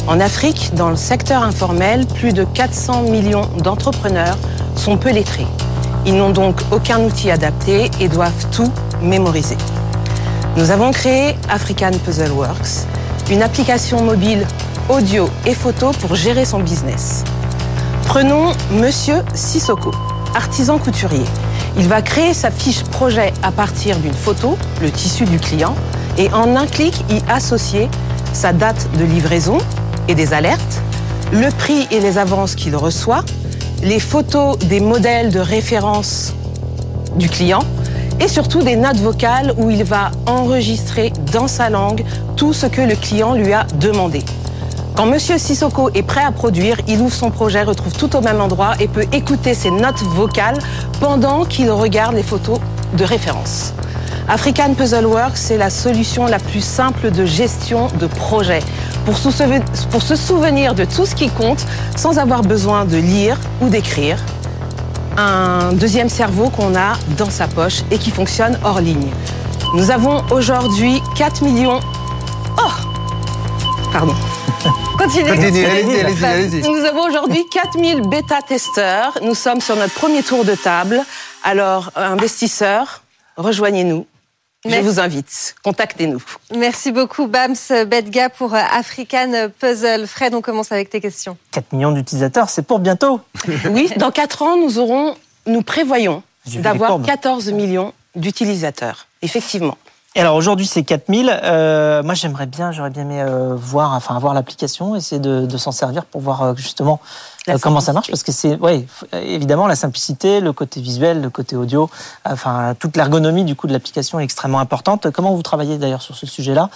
Speaker 6: En Afrique, dans le secteur informel, plus de 400 millions d'entrepreneurs sont peu lettrés. Ils n'ont donc aucun outil adapté et doivent tout mémoriser. Nous avons créé African Puzzle Works, une application mobile audio et photo pour gérer son business. Prenons Monsieur Sissoko, artisan couturier. Il va créer sa fiche projet à partir d'une photo, le tissu du client, et en un clic y associer sa date de livraison et des alertes, le prix et les avances qu'il reçoit, les photos des modèles de référence du client et surtout des notes vocales où il va enregistrer dans sa langue tout ce que le client lui a demandé. Quand Monsieur Sissoko est prêt à produire, il ouvre son projet, retrouve tout au même endroit et peut écouter ses notes vocales pendant qu'il regarde les photos de référence. African Puzzle Works, c'est la solution la plus simple de gestion de projet. Pour se souvenir de tout ce qui compte sans avoir besoin de lire ou d'écrire. Un deuxième cerveau qu'on a dans sa poche et qui fonctionne hors ligne. Nous avons aujourd'hui 4 millions... Oh Pardon. Continuez. allez-y, allez-y. Nous avons aujourd'hui 4000 bêta-testeurs. Nous sommes sur notre premier tour de table. Alors, investisseurs, rejoignez-nous. Je vous invite, contactez-nous.
Speaker 3: Merci beaucoup Bams Bedga pour African Puzzle. Fred, on commence avec tes questions.
Speaker 2: 4 millions d'utilisateurs, c'est pour bientôt.
Speaker 6: Oui, dans 4 ans, nous aurons, nous prévoyons d'avoir 14 millions d'utilisateurs, effectivement.
Speaker 2: Et alors aujourd'hui c'est 4000. Euh, moi j'aimerais bien, j'aurais bien aimé euh, voir, enfin avoir l'application, essayer de, de s'en servir pour voir euh, justement comment ça marche, parce que c'est, oui, évidemment la simplicité, le côté visuel, le côté audio, enfin toute l'ergonomie du coup de l'application est extrêmement importante. Comment vous travaillez d'ailleurs sur ce sujet-là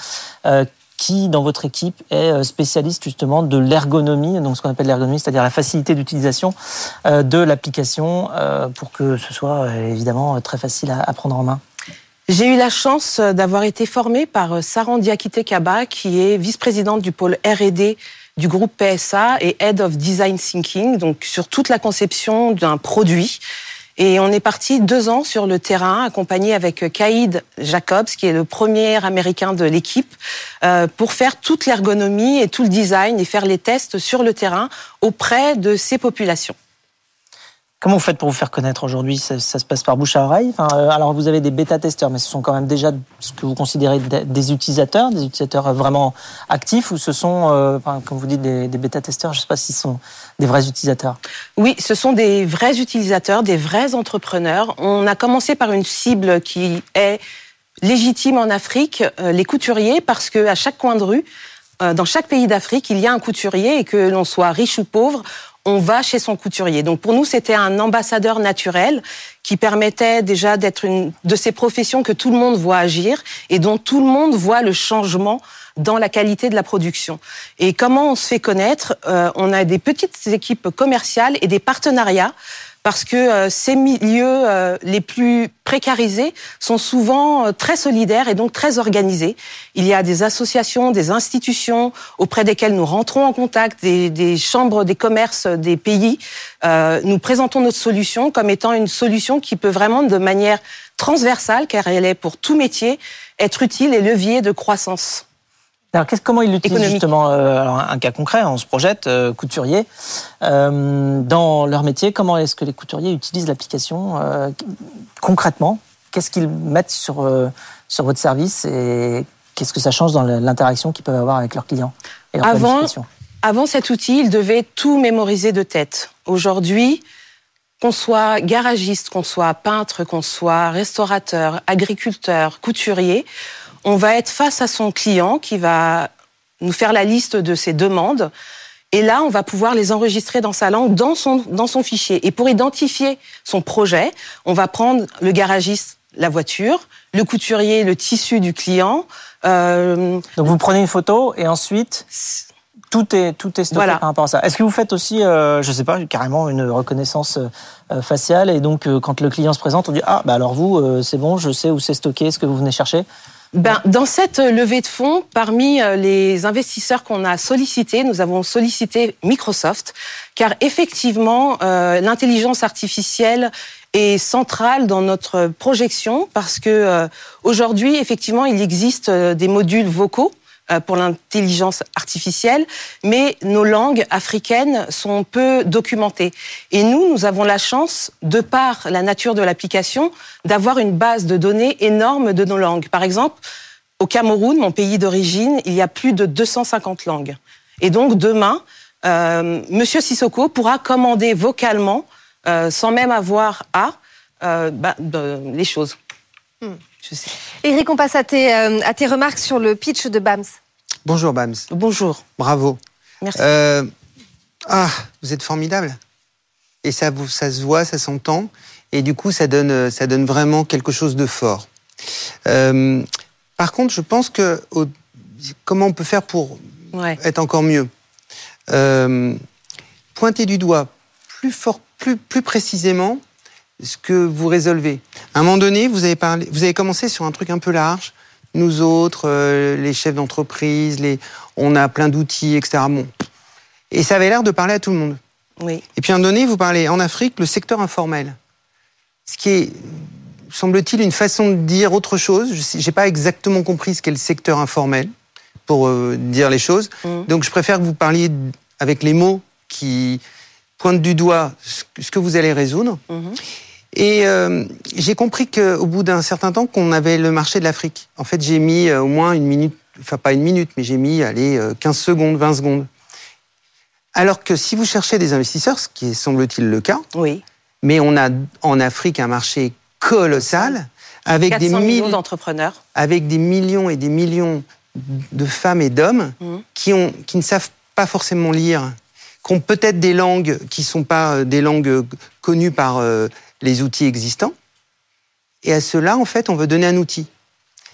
Speaker 2: qui dans votre équipe est spécialiste justement de l'ergonomie, donc ce qu'on appelle l'ergonomie, c'est-à-dire la facilité d'utilisation de l'application pour que ce soit évidemment très facile à prendre en main?
Speaker 6: J'ai eu la chance euh, d'avoir été formée par euh, Saran Diakité Kaba, qui est vice-présidente du pôle R&D du groupe PSA et Head of Design Thinking, donc sur toute la conception d'un produit. Et on est parti deux ans sur le terrain, accompagné avec Kaïd Jacobs, qui est le premier américain de l'équipe, euh, pour faire toute l'ergonomie et tout le design et faire les tests sur le terrain auprès de ces populations.
Speaker 2: Comment vous faites pour vous faire connaître aujourd'hui? Ça, se passe par bouche à oreille? Euh, Alors vous avez des bêta-testeurs, mais ce sont quand même déjà ce que vous considérez des utilisateurs, des utilisateurs vraiment actifs, ou ce sont, euh, comme vous dites, des, bêta-testeurs? Je ne sais pas s'ils sont des vrais utilisateurs.
Speaker 6: Oui, ce sont des vrais utilisateurs, des vrais entrepreneurs. On a commencé par une cible qui est légitime en Afrique, euh, les couturiers, parce que à chaque coin de rue, dans chaque pays d'Afrique, il y a un couturier et que l'on soit riche ou pauvre, on va chez son couturier. Donc pour nous, c'était un ambassadeur naturel qui permettait déjà d'être une de ces professions que tout le monde voit agir et dont tout le monde voit le changement dans la qualité de la production. Et comment on se fait connaître? Euh, On a des petites équipes commerciales et des partenariats parce que euh, ces milieux euh, les plus précarisés sont souvent euh, très solidaires et donc très organisés. Il y a des associations, des institutions auprès desquelles nous rentrons en contact, des, des chambres des commerces des pays. nous présentons notre solution comme étant une solution qui peut vraiment de manière transversale, car elle est pour tout métier, être utile et levier de croissance.
Speaker 2: Alors, comment ils l'utilisent justement euh, alors, Un cas concret, on se projette, euh, couturier. Euh, dans leur métier, comment est-ce que les couturiers utilisent l'application euh, concrètement? Qu'est-ce qu'ils mettent sur, sur votre service et qu'est-ce que ça change dans l'interaction qu'ils peuvent avoir avec leurs clients et leur
Speaker 6: avant, avant cet outil, ils devaient tout mémoriser de tête. Aujourd'hui, qu'on soit garagiste, qu'on soit peintre, qu'on soit restaurateur, agriculteur, couturier, on va être face à son client qui va nous faire la liste de ses demandes. Et là, on va pouvoir les enregistrer dans sa langue, dans son, dans son fichier. Et pour identifier son projet, on va prendre le garagiste, la voiture, le couturier, le tissu du client.
Speaker 2: Euh... Donc vous prenez une photo et ensuite tout est tout est stocké par rapport à ça. Est-ce que vous faites aussi, euh, je sais pas, carrément une reconnaissance euh, faciale et donc euh, quand le client se présente, on dit ah bah alors vous c'est bon, je sais où c'est stocké, ce que vous venez chercher
Speaker 6: ben, dans cette levée de fonds, parmi euh, les investisseurs qu'on a sollicités, nous avons sollicité Microsoft, car effectivement, euh, l'intelligence artificielle est centrale dans notre projection, parce que euh, aujourd'hui, effectivement, il existe des modules vocaux euh, pour l'intelligence artificielle, mais nos langues africaines sont peu documentées. Et nous, nous avons la chance, de par la nature de l'application, d'avoir une base de données énorme de nos langues. Par exemple, au Cameroun, mon pays d'origine, il y a plus de 250 langues. Et donc demain, euh, Monsieur Sissoko pourra commander vocalement, euh, sans même avoir à, euh, bah, les choses.
Speaker 3: Hmm. Eric, on passe à tes, euh, à tes remarques sur le pitch de BAMS.
Speaker 7: Bonjour BAMS.
Speaker 6: Bonjour.
Speaker 7: Bravo.
Speaker 6: Merci. Euh,
Speaker 7: ah, vous êtes formidable. Et ça, ça se voit, ça s'entend. Et du coup, ça donne, ça donne vraiment quelque chose de fort. Euh, par contre, je pense que comment on peut faire pour être encore mieux? Pointer du doigt plus fort, plus, plus précisément ce que vous résolvez. À un moment donné, vous avez, parlé, vous avez commencé sur un truc un peu large. Nous autres, euh, les chefs d'entreprise, les... on a plein d'outils, etc. Bon. Et ça avait l'air de parler à tout le monde.
Speaker 6: Oui.
Speaker 7: Et puis à un moment donné, vous parlez en Afrique, le secteur informel. Ce qui est, semble-t-il, une façon de dire autre chose. Je n'ai pas exactement compris ce qu'est le secteur informel, pour euh, dire les choses. Mm. Donc je préfère que vous parliez avec les mots qui pointent du doigt ce que vous allez résoudre. Mm-hmm. Et euh, j'ai compris qu'au bout d'un certain temps, qu'on avait le marché de l'Afrique. En fait, j'ai mis euh, au moins une minute, enfin pas une minute, mais j'ai mis, allez, 15 euh, secondes, 20 secondes. Alors que si vous cherchez des investisseurs, ce qui est semble-t-il le cas,
Speaker 6: oui.
Speaker 7: mais on a en Afrique un marché colossal avec des
Speaker 6: millions d'entrepreneurs,
Speaker 7: avec des millions et des millions de femmes et d'hommes mmh. qui, ont, qui ne savent pas forcément lire, qui ont peut-être des langues qui ne sont pas des langues connues par les outils existants. Et à cela, en fait, on veut donner un outil.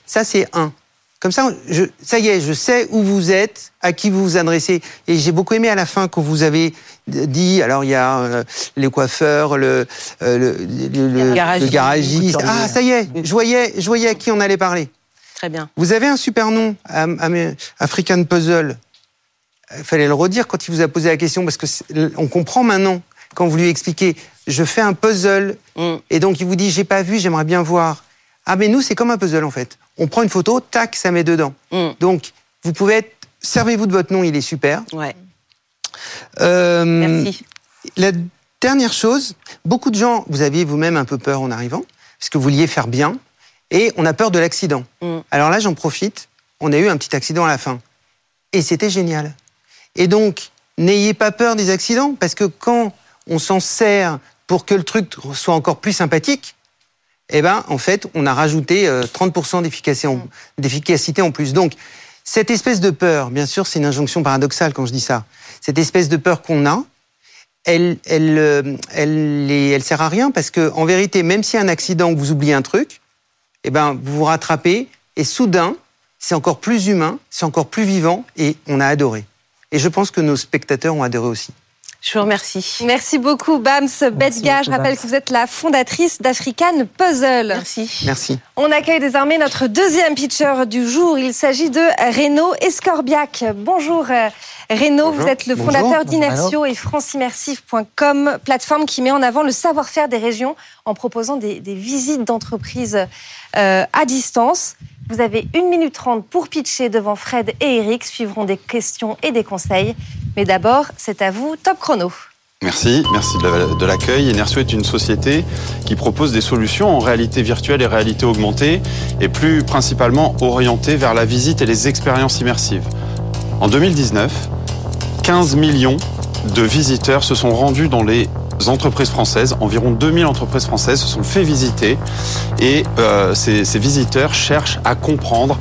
Speaker 7: Ça, c'est un. Comme ça, je, ça y est, je sais où vous êtes, à qui vous vous adressez. Et j'ai beaucoup aimé à la fin quand vous avez dit, alors il y a euh, les coiffeurs, le, euh, le, garagiste. Ah, ça y est, je voyais, je voyais à qui on allait parler.
Speaker 6: Très bien.
Speaker 7: Vous avez un super nom, African Puzzle. Il fallait le redire quand il vous a posé la question, parce que on comprend maintenant quand vous lui expliquez je fais un puzzle, mm. et donc il vous dit, j'ai pas vu, j'aimerais bien voir. Ah, mais nous, c'est comme un puzzle, en fait. On prend une photo, tac, ça met dedans. Mm. Donc, vous pouvez être, servez-vous de votre nom, il est super.
Speaker 6: Ouais. Euh, Merci.
Speaker 7: La dernière chose, beaucoup de gens, vous aviez vous-même un peu peur en arrivant, parce que vous vouliez faire bien, et on a peur de l'accident. Mm. Alors là, j'en profite, on a eu un petit accident à la fin. Et c'était génial. Et donc, n'ayez pas peur des accidents, parce que quand on s'en sert pour que le truc soit encore plus sympathique, eh ben, en fait, on a rajouté 30% euh, d'efficacité en plus. Donc, cette espèce de peur, bien sûr, c'est une injonction paradoxale quand je dis ça. Cette espèce de peur qu'on a, elle, elle, euh, elle, elle, sert à rien parce que, en vérité, même a un accident, vous oubliez un truc, eh ben, vous vous rattrapez et soudain, c'est encore plus humain, c'est encore plus vivant et on a adoré. Et je pense que nos spectateurs ont adoré aussi.
Speaker 6: Je vous remercie.
Speaker 3: Merci beaucoup, Bams Betga. Je rappelle que vous êtes la fondatrice d'African Puzzle.
Speaker 6: Merci.
Speaker 7: Merci.
Speaker 3: On accueille désormais notre deuxième pitcher du jour. Il s'agit de Renaud Escorbiac. Bonjour. euh, Renaud, vous êtes le
Speaker 7: Bonjour.
Speaker 3: fondateur d'Inertio et franceimmersif.com, plateforme qui met en avant le savoir-faire des régions en proposant des, des visites d'entreprises euh, à distance. Vous avez une minute trente pour pitcher devant Fred et Eric. Suivront des questions et des conseils. Mais d'abord, c'est à vous, top chrono.
Speaker 8: Merci, merci de la- de l'accueil. Enersio est une société qui propose des solutions en réalité virtuelle et réalité augmentée, et plus principalement orientées vers la visite et les expériences immersives. En 2019, 15 millions de visiteurs se sont rendus dans les entreprises françaises. Environ 2000 entreprises françaises se sont fait visiter, et euh, ces, visiteurs cherchent à comprendre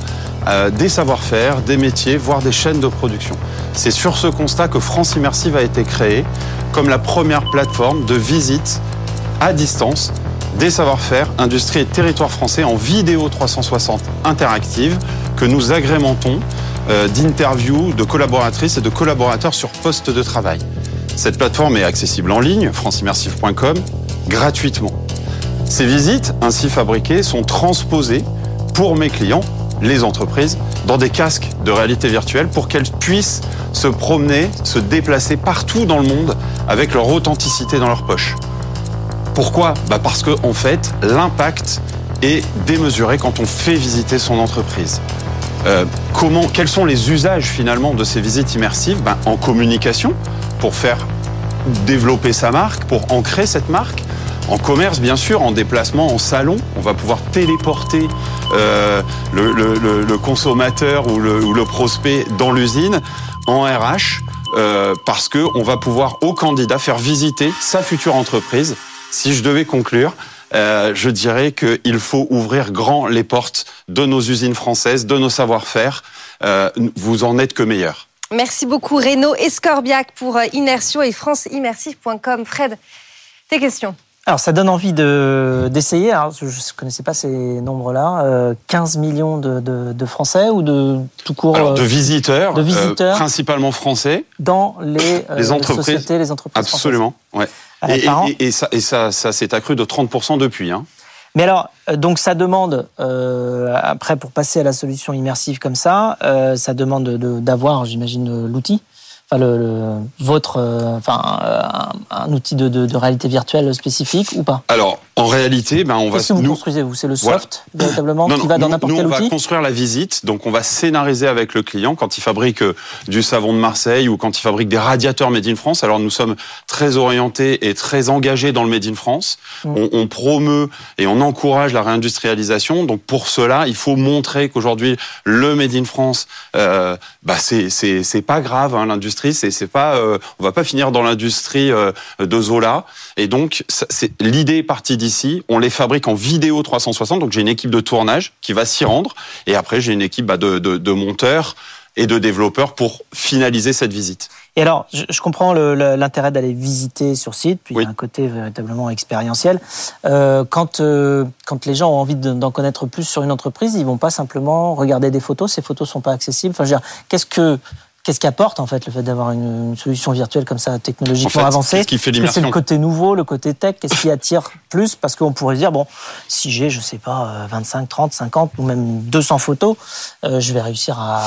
Speaker 8: euh, des savoir-faire, des métiers, voire des chaînes de production. C'est sur ce constat que France Immersive a été créée comme la première plateforme de visite à distance des savoir-faire, industrie et territoire français en vidéo 360 interactive que nous agrémentons euh, d'interviews de collaboratrices et de collaborateurs sur poste de travail. Cette plateforme est accessible en ligne, franceimmersive.com, gratuitement. Ces visites, ainsi fabriquées, sont transposées pour mes clients, les entreprises, dans des casques de réalité virtuelle pour qu'elles puissent se promener, se déplacer partout dans le monde avec leur authenticité dans leur poche. Pourquoi? Bah Parce que en fait, l'impact est démesuré quand on fait visiter son entreprise. Euh, comment, quels sont les usages finalement de ces visites immersives? Ben, En communication, pour faire développer sa marque, pour ancrer cette marque. En commerce, bien sûr, en déplacement, en salon, on va pouvoir téléporter euh, le, consommateur ou le, ou le prospect dans l'usine en RH, euh, parce que on va pouvoir au candidat faire visiter sa future entreprise. Si je devais conclure, euh, je dirais qu'il faut ouvrir grand les portes de nos usines françaises, de nos savoir-faire. Euh, vous en êtes que meilleurs.
Speaker 3: Merci beaucoup, Renaud Escorbiac pour euh, Inertio et franceimmersif.com. Fred, tes questions.
Speaker 2: Alors, ça donne envie de- d'essayer. Alors, je ne connaissais pas ces nombres-là. Euh, 15 millions de, de- de Français ou de tout court
Speaker 8: Alors, de
Speaker 2: euh,
Speaker 8: visiteurs,
Speaker 2: de visiteurs.
Speaker 8: euh, principalement français,
Speaker 2: dans les, euh,
Speaker 8: les entreprises.
Speaker 2: sociétés, les entreprises
Speaker 8: absolument. Ouais.
Speaker 2: françaises.
Speaker 8: Et,
Speaker 2: Euh, par an.
Speaker 8: et- et ça, et ça, ça s'est accru de 30% depuis. Hein.
Speaker 2: Mais alors, euh, donc ça demande, euh, après pour passer à la solution immersive comme ça, euh, ça demande de- d'avoir, j'imagine, euh, l'outil, enfin le, le- votre, euh, enfin un, outil de, de- de réalité virtuelle spécifique ou pas?
Speaker 8: Alors, en réalité, ben, on va
Speaker 2: vous
Speaker 8: nous,
Speaker 2: construisez vous? C'est le
Speaker 8: Voilà.
Speaker 2: soft véritablement
Speaker 8: Non,
Speaker 2: qui va dans n'importe
Speaker 8: nous,
Speaker 2: quel
Speaker 8: on va
Speaker 2: outil
Speaker 8: construire la visite, donc on va scénariser avec le client quand il fabrique euh, du savon de Marseille ou quand il fabrique des radiateurs Made in France. Alors nous sommes très orientés et très engagés dans le Made in France.
Speaker 2: Mm.
Speaker 8: On, on promeut et on encourage la réindustrialisation. Donc pour cela, il faut montrer qu'aujourd'hui le Made in France, euh, bah c'est c'est c'est pas grave. Hein, L'industrie, c'est c'est pas, euh, on va pas finir dans l'industrie euh, de Zola. Et donc c'est l'idée est partie d'ici. On les fabrique en vidéo 360. Donc j'ai une équipe de tournage qui va s'y rendre. Et après j'ai une équipe bah, de, de, de monteurs et de développeurs pour finaliser cette visite.
Speaker 2: Et alors, je, je comprends l'intérêt d'aller visiter sur site, puis il y
Speaker 8: Oui.
Speaker 2: a un côté véritablement expérientiel. Euh, quand, euh, quand les gens ont envie de- d'en connaître plus sur une entreprise, ils vont pas simplement regarder des photos. Ces photos sont pas accessibles. Enfin, je veux dire, qu'est-ce que qu'est-ce qu'apporte en fait le fait d'avoir une, solution virtuelle comme ça, technologiquement
Speaker 8: En fait,
Speaker 2: avancée
Speaker 8: qu'est-ce qui fait
Speaker 2: que C'est le
Speaker 8: l'immersion
Speaker 2: côté nouveau, le côté tech. Qu'est-ce qui attire plus Parce qu'on pourrait dire bon, si j'ai, je sais pas, euh, 25, 30, 50 ou même 200 photos, euh, je vais réussir à,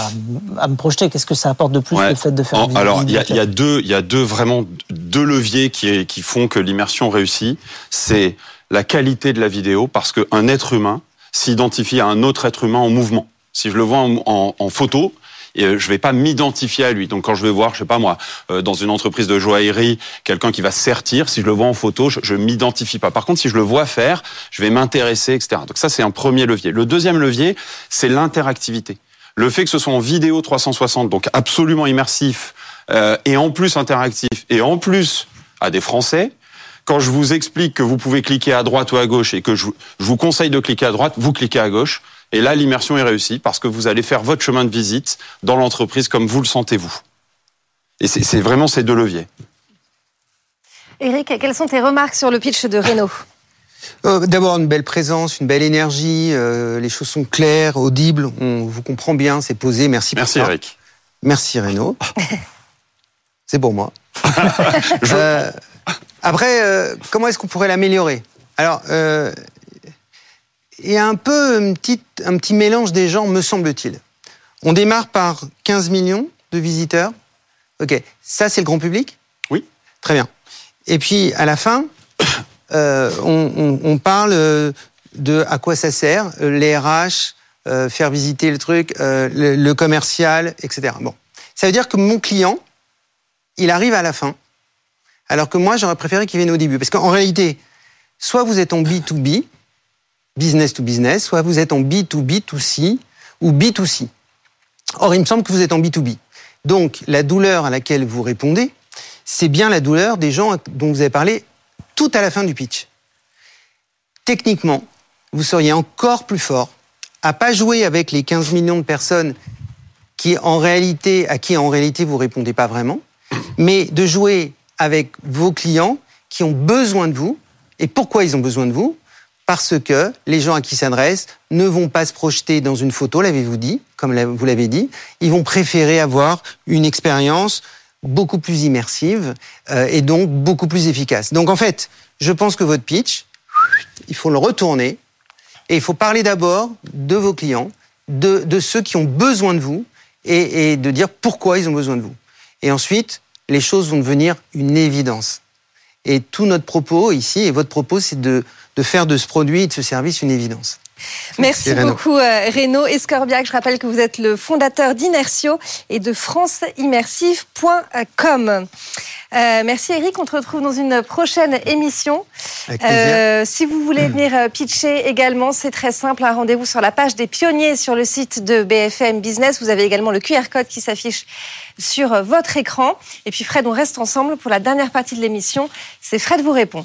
Speaker 2: à me projeter. Qu'est-ce que ça apporte de plus
Speaker 8: Ouais.
Speaker 2: le fait de faire
Speaker 8: En-
Speaker 2: une
Speaker 8: alors, il y a, y deux, il y a deux vraiment deux leviers qui, qui font que l'immersion réussit. C'est la qualité de la vidéo, parce qu'un être humain s'identifie à un autre être humain en mouvement. Si je le vois en, en- en photo, et euh, je vais pas m'identifier à lui. Donc quand je vais voir, je sais pas moi, euh, dans une entreprise de joaillerie, quelqu'un qui va sertir, si je le vois en photo, je, je m'identifie pas. Par contre, si je le vois faire, je vais m'intéresser, etc. Donc ça, c'est un premier levier. Le deuxième levier, c'est l'interactivité. Le fait que ce soit en vidéo 360, donc absolument immersif, euh, et en plus interactif, et en plus à des Français, quand je vous explique que vous pouvez cliquer à droite ou à gauche et que je, je vous conseille de cliquer à droite, vous cliquez à gauche. Et là, l'immersion est réussie parce que vous allez faire votre chemin de visite dans l'entreprise comme vous le sentez vous. Et c'est vraiment ces deux leviers.
Speaker 3: Eric, quelles sont tes remarques sur le pitch de Renault?
Speaker 7: Euh, D'abord, une belle présence, une belle énergie, euh, les choses sont claires, audibles, on vous comprend bien, c'est posé, merci,
Speaker 8: Merci
Speaker 7: pour ça.
Speaker 8: Eric.
Speaker 7: Merci Renaud. c'est pour moi. Euh, après, euh, comment est-ce qu'on pourrait l'améliorer? Alors, il y a un peu un petit, un petit mélange des gens, me semble-t-il. On démarre par 15 millions de visiteurs. Ok, ça c'est le grand public?
Speaker 8: Oui.
Speaker 7: Très bien. Et puis à la fin, euh, on, on- on parle euh, de à quoi ça sert, euh, les RH, euh, faire visiter le truc, euh, le, le commercial, etc. Bon, ça veut dire que mon client, il arrive à la fin, alors que moi j'aurais préféré qu'il vienne au début, parce qu'en réalité, soit vous êtes en B2B, business to business, soit vous êtes en B2B2C ou B2C. Or, il me semble que vous êtes en B2B. Donc, la douleur à laquelle vous répondez, c'est bien la douleur des gens dont vous avez parlé tout à la fin du pitch. Techniquement, vous seriez encore plus fort à pas jouer avec les 15 millions de personnes qui, en réalité, à qui en réalité vous répondez pas vraiment, mais de jouer avec vos clients qui ont besoin de vous. Et pourquoi ils ont besoin de vous? Parce que les gens à qui s'adressent ne vont pas se projeter dans une photo, l'avez-vous dit, comme vous l'avez dit. Ils vont préférer avoir une expérience beaucoup plus immersive euh, et donc beaucoup plus efficace. Donc en fait, je pense que votre pitch, il faut le retourner et il faut parler d'abord de vos clients, de, ceux qui ont besoin de vous et de dire pourquoi ils ont besoin de vous. Et ensuite, les choses vont devenir une évidence. Et tout notre propos ici, et votre propos, c'est de, de faire de ce produit et de ce service une évidence.
Speaker 3: Merci beaucoup euh, Renaud Escorbiac. Je rappelle que vous êtes le fondateur d'Inertio et de franceimmersive.com. Euh, merci Eric, on te retrouve dans une prochaine émission. Euh, si vous voulez venir euh, pitcher également, c'est très simple, un rendez-vous sur la page des pionniers sur le site de BFM Business. Vous avez également le QR code qui s'affiche sur votre écran. Et puis Fred, on reste ensemble pour la dernière partie de l'émission. C'est Fred vous répond.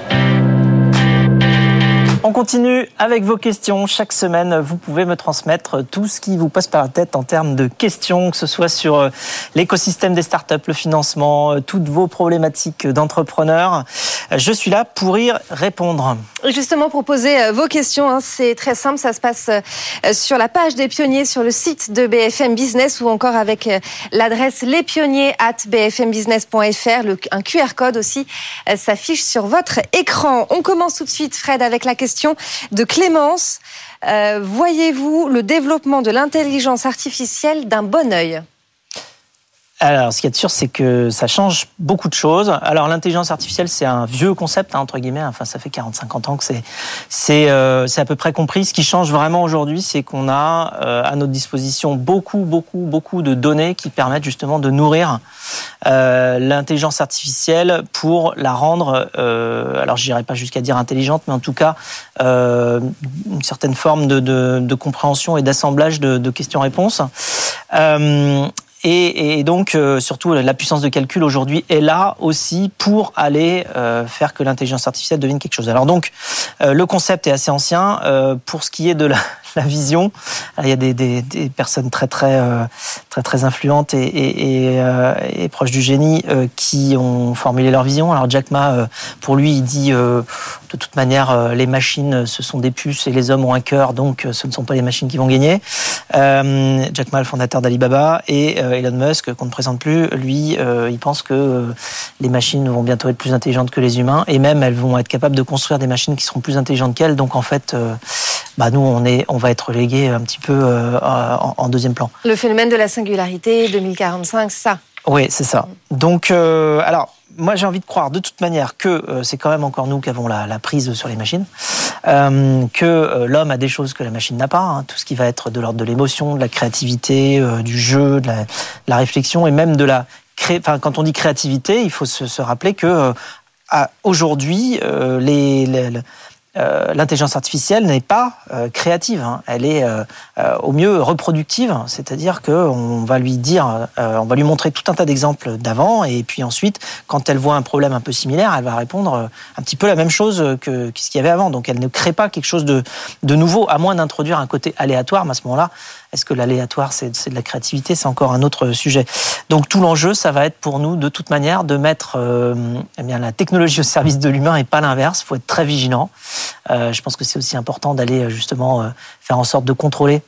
Speaker 2: On continue avec vos questions. Chaque semaine, vous pouvez me transmettre tout ce qui vous passe par la tête en termes de questions, que ce soit sur euh, l'écosystème des startups, le financement, euh, toutes vos problématiques d'entrepreneurs. Euh, Je suis là pour y répondre.
Speaker 3: Justement, pour poser euh, vos questions, hein, c'est très simple. Ça se passe sur la page des pionniers sur le site de BFM Business ou encore avec l'adresse lespionniers at bfmbusiness.fr. Le- Un QR code aussi s'affiche sur votre écran. On commence tout de suite, Fred, avec la question de Clémence. Euh, Voyez-vous le développement de l'intelligence artificielle d'un bon œil?
Speaker 2: Alors, ce qui est sûr, c'est que ça change beaucoup de choses. Alors, l'intelligence artificielle, c'est un vieux concept, hein, entre guillemets. Enfin, ça fait 40-50 ans que c'est c'est euh, à peu près compris. Ce qui change vraiment aujourd'hui, c'est qu'on a euh, à notre disposition beaucoup, beaucoup, beaucoup de données qui permettent justement de nourrir euh, l'intelligence artificielle pour la rendre, euh, alors je dirais pas jusqu'à dire intelligente, mais en tout cas euh, une certaine forme de, de, de compréhension et d'assemblage de, de questions-réponses. Et, et donc, euh, surtout, la puissance de calcul aujourd'hui est là aussi pour aller euh, faire que l'intelligence artificielle devienne quelque chose. Alors donc, euh, le concept est assez ancien. Euh, pour ce qui est de la, la vision, il y a des, des, des personnes très très euh, très très influentes et, et, et, euh, et proches du génie euh, qui ont formulé leur vision. Alors Jack Ma, euh, pour lui, il dit euh, de toute manière, euh, les machines, ce sont des puces et les hommes ont un cœur, donc euh, ce ne sont pas les machines qui vont gagner. Euh, Jack Ma, le fondateur d'Alibaba, et euh, Elon Musk, qu'on ne présente plus, lui, euh, il pense que euh, les machines vont bientôt être plus intelligentes que les humains, et même elles vont être capables de construire des machines qui seront plus intelligentes qu'elles. Donc en fait, euh, bah, nous, on, est, on va être relégués un petit peu euh, en, en deuxième plan.
Speaker 3: Le phénomène de la singularité 2045, c'est ça?
Speaker 2: Oui, c'est ça. Donc, euh, alors, moi, j'ai envie de croire de toute manière que euh, c'est quand même encore nous qui avons la, la prise sur les machines, euh, que l'homme a des choses que la machine n'a pas, hein, tout ce qui va être de l'ordre de l'émotion, de la créativité, du jeu, de la, de la réflexion et même de la cré... enfin, quand on dit créativité, il faut se, se rappeler que aujourd'hui, les, les- le- l'intelligence artificielle n'est pas euh, créative, hein. elle est euh, euh, au mieux reproductive, c'est-à-dire qu'on va lui dire, euh, on va lui montrer tout un tas d'exemples d'avant, et puis ensuite, quand elle voit un problème un peu similaire, elle va répondre euh, un petit peu la même chose que, ce qu'il y avait avant. Donc elle ne crée pas quelque chose de, nouveau, à moins d'introduire un côté aléatoire. Mais à ce moment-là, est-ce que l'aléatoire, c'est de la créativité? C'est encore un autre sujet. Donc tout l'enjeu, ça va être pour nous, de toute manière, de mettre euh, eh bien, la technologie au service de l'humain et pas l'inverse. Il faut être très vigilant. Euh, je pense que c'est aussi important d'aller euh, justement euh, faire en sorte de contrôler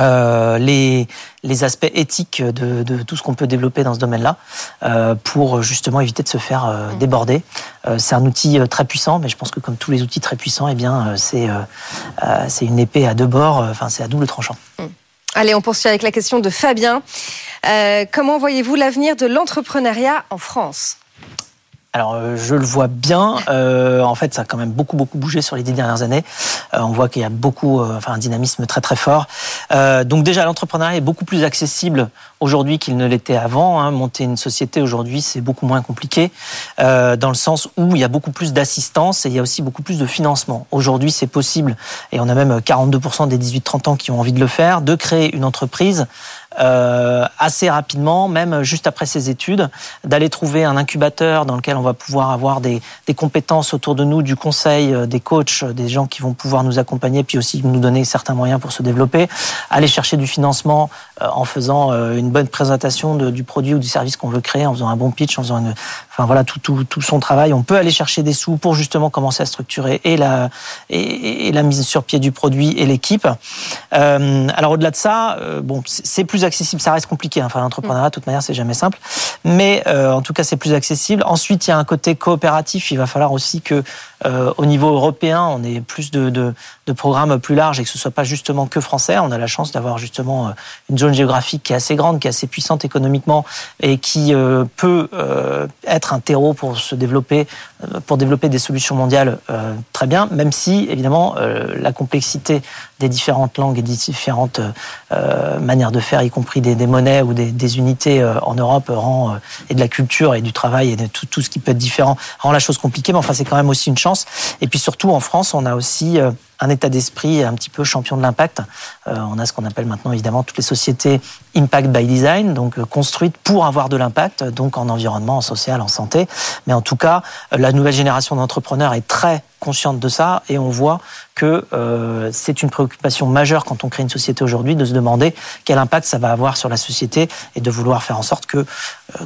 Speaker 2: euh, les, les aspects éthiques de, de tout ce qu'on peut développer dans ce domaine-là euh, pour justement éviter de se faire euh, mm. déborder. C'est un outil très puissant, mais je pense que comme tous les outils très puissants, eh bien c'est c'est une épée à deux bords. Enfin, c'est à double tranchant. Mm.
Speaker 3: Allez, on poursuit avec la question de Fabien. comment voyez-vous l'avenir de l'entrepreneuriat en France?
Speaker 2: Alors, euh, je le vois bien. Euh, en fait, ça a quand même beaucoup, beaucoup bougé sur les dix dernières années. Euh, on voit qu'il y a beaucoup, enfin, un dynamisme très, très fort. donc, déjà, l'entrepreneuriat est beaucoup plus accessible aujourd'hui qu'il ne l'était avant. Hein. Monter une société aujourd'hui, c'est beaucoup moins compliqué, dans le sens où il y a beaucoup plus d'assistance et il y a aussi beaucoup plus de financement. Aujourd'hui, c'est possible, et on a même 42% des 18-30 ans qui ont envie de le faire, de créer une entreprise euh, assez rapidement, même juste après ses études, d'aller trouver un incubateur dans lequel on va pouvoir avoir des, compétences autour de nous, du conseil, euh, des coachs, des gens qui vont pouvoir nous accompagner, puis aussi nous donner certains moyens pour se développer, aller chercher du financement euh, en faisant une bonne présentation du produit ou du service qu'on veut créer, en faisant un bon pitch, en faisant une, enfin voilà tout, son travail. On peut aller chercher des sous pour justement commencer à structurer et la, et, la mise sur pied du produit et l'équipe. Euh, alors au-delà de ça, bon, c'est plus accessible. Ça reste compliqué. Hein. Enfin, l'entrepreneuriat, de toute manière, c'est jamais simple. Mais euh, en tout cas, c'est plus accessible. Ensuite, il y a un côté coopératif. Il va falloir aussi que, euh, au niveau européen, on ait plus de, programmes plus larges et que ce soit pas justement que français. On a la chance d'avoir justement euh, une zone géographique qui est assez grande, qui est assez puissante économiquement et qui euh, peut être un terreau pour se développer, pour développer des solutions mondiales très bien. Même si, évidemment, la complexité des différentes langues et des différentes manières de faire, y compris des, monnaies ou des, unités en Europe, rend et de la culture et du travail et tout, tout ce qui peut être différent rend la chose compliquée. Mais enfin, c'est quand même aussi une chance. Et puis surtout, en France, on a aussi un état d'esprit un petit peu champion de l'impact. Euh, on a ce qu'on appelle maintenant évidemment toutes les sociétés impact by design, donc euh, construites pour avoir de l'impact, donc en environnement, en social, en santé. Mais en tout cas, euh, la nouvelle génération d'entrepreneurs est très consciente de ça et on voit que c'est une préoccupation majeure quand on crée une société aujourd'hui de se demander quel impact ça va avoir sur la société et de vouloir faire en sorte que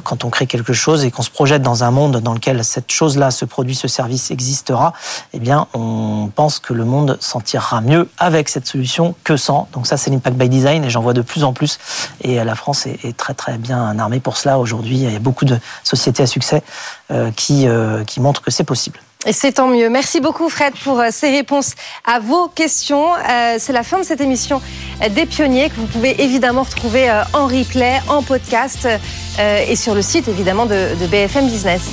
Speaker 2: quand on crée quelque chose et qu'on se projette dans un monde dans lequel cette chose-là, ce produit, ce service existera, eh bien on pense que le monde s'en tirera mieux avec cette solution que sans. Donc ça c'est l'impact by design et j'en vois de plus en plus et la France est, très très bien armée pour cela aujourd'hui. Il y a beaucoup de sociétés à succès euh, qui, euh, qui montrent que c'est possible.
Speaker 3: Et c'est tant mieux. Merci beaucoup Fred pour euh, ces réponses à vos questions. Euh, c'est la fin de cette émission des pionniers que vous pouvez évidemment retrouver euh, en replay, en podcast et sur le site évidemment de, BFM Business.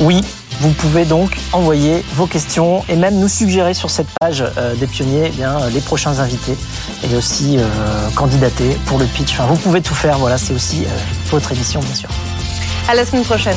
Speaker 2: Oui, vous pouvez donc envoyer vos questions et même nous suggérer sur cette page des pionniers eh bien, les prochains invités et aussi candidater pour le pitch. Vous pouvez tout faire. Voilà, c'est aussi votre émission bien sûr.
Speaker 3: À la semaine prochaine.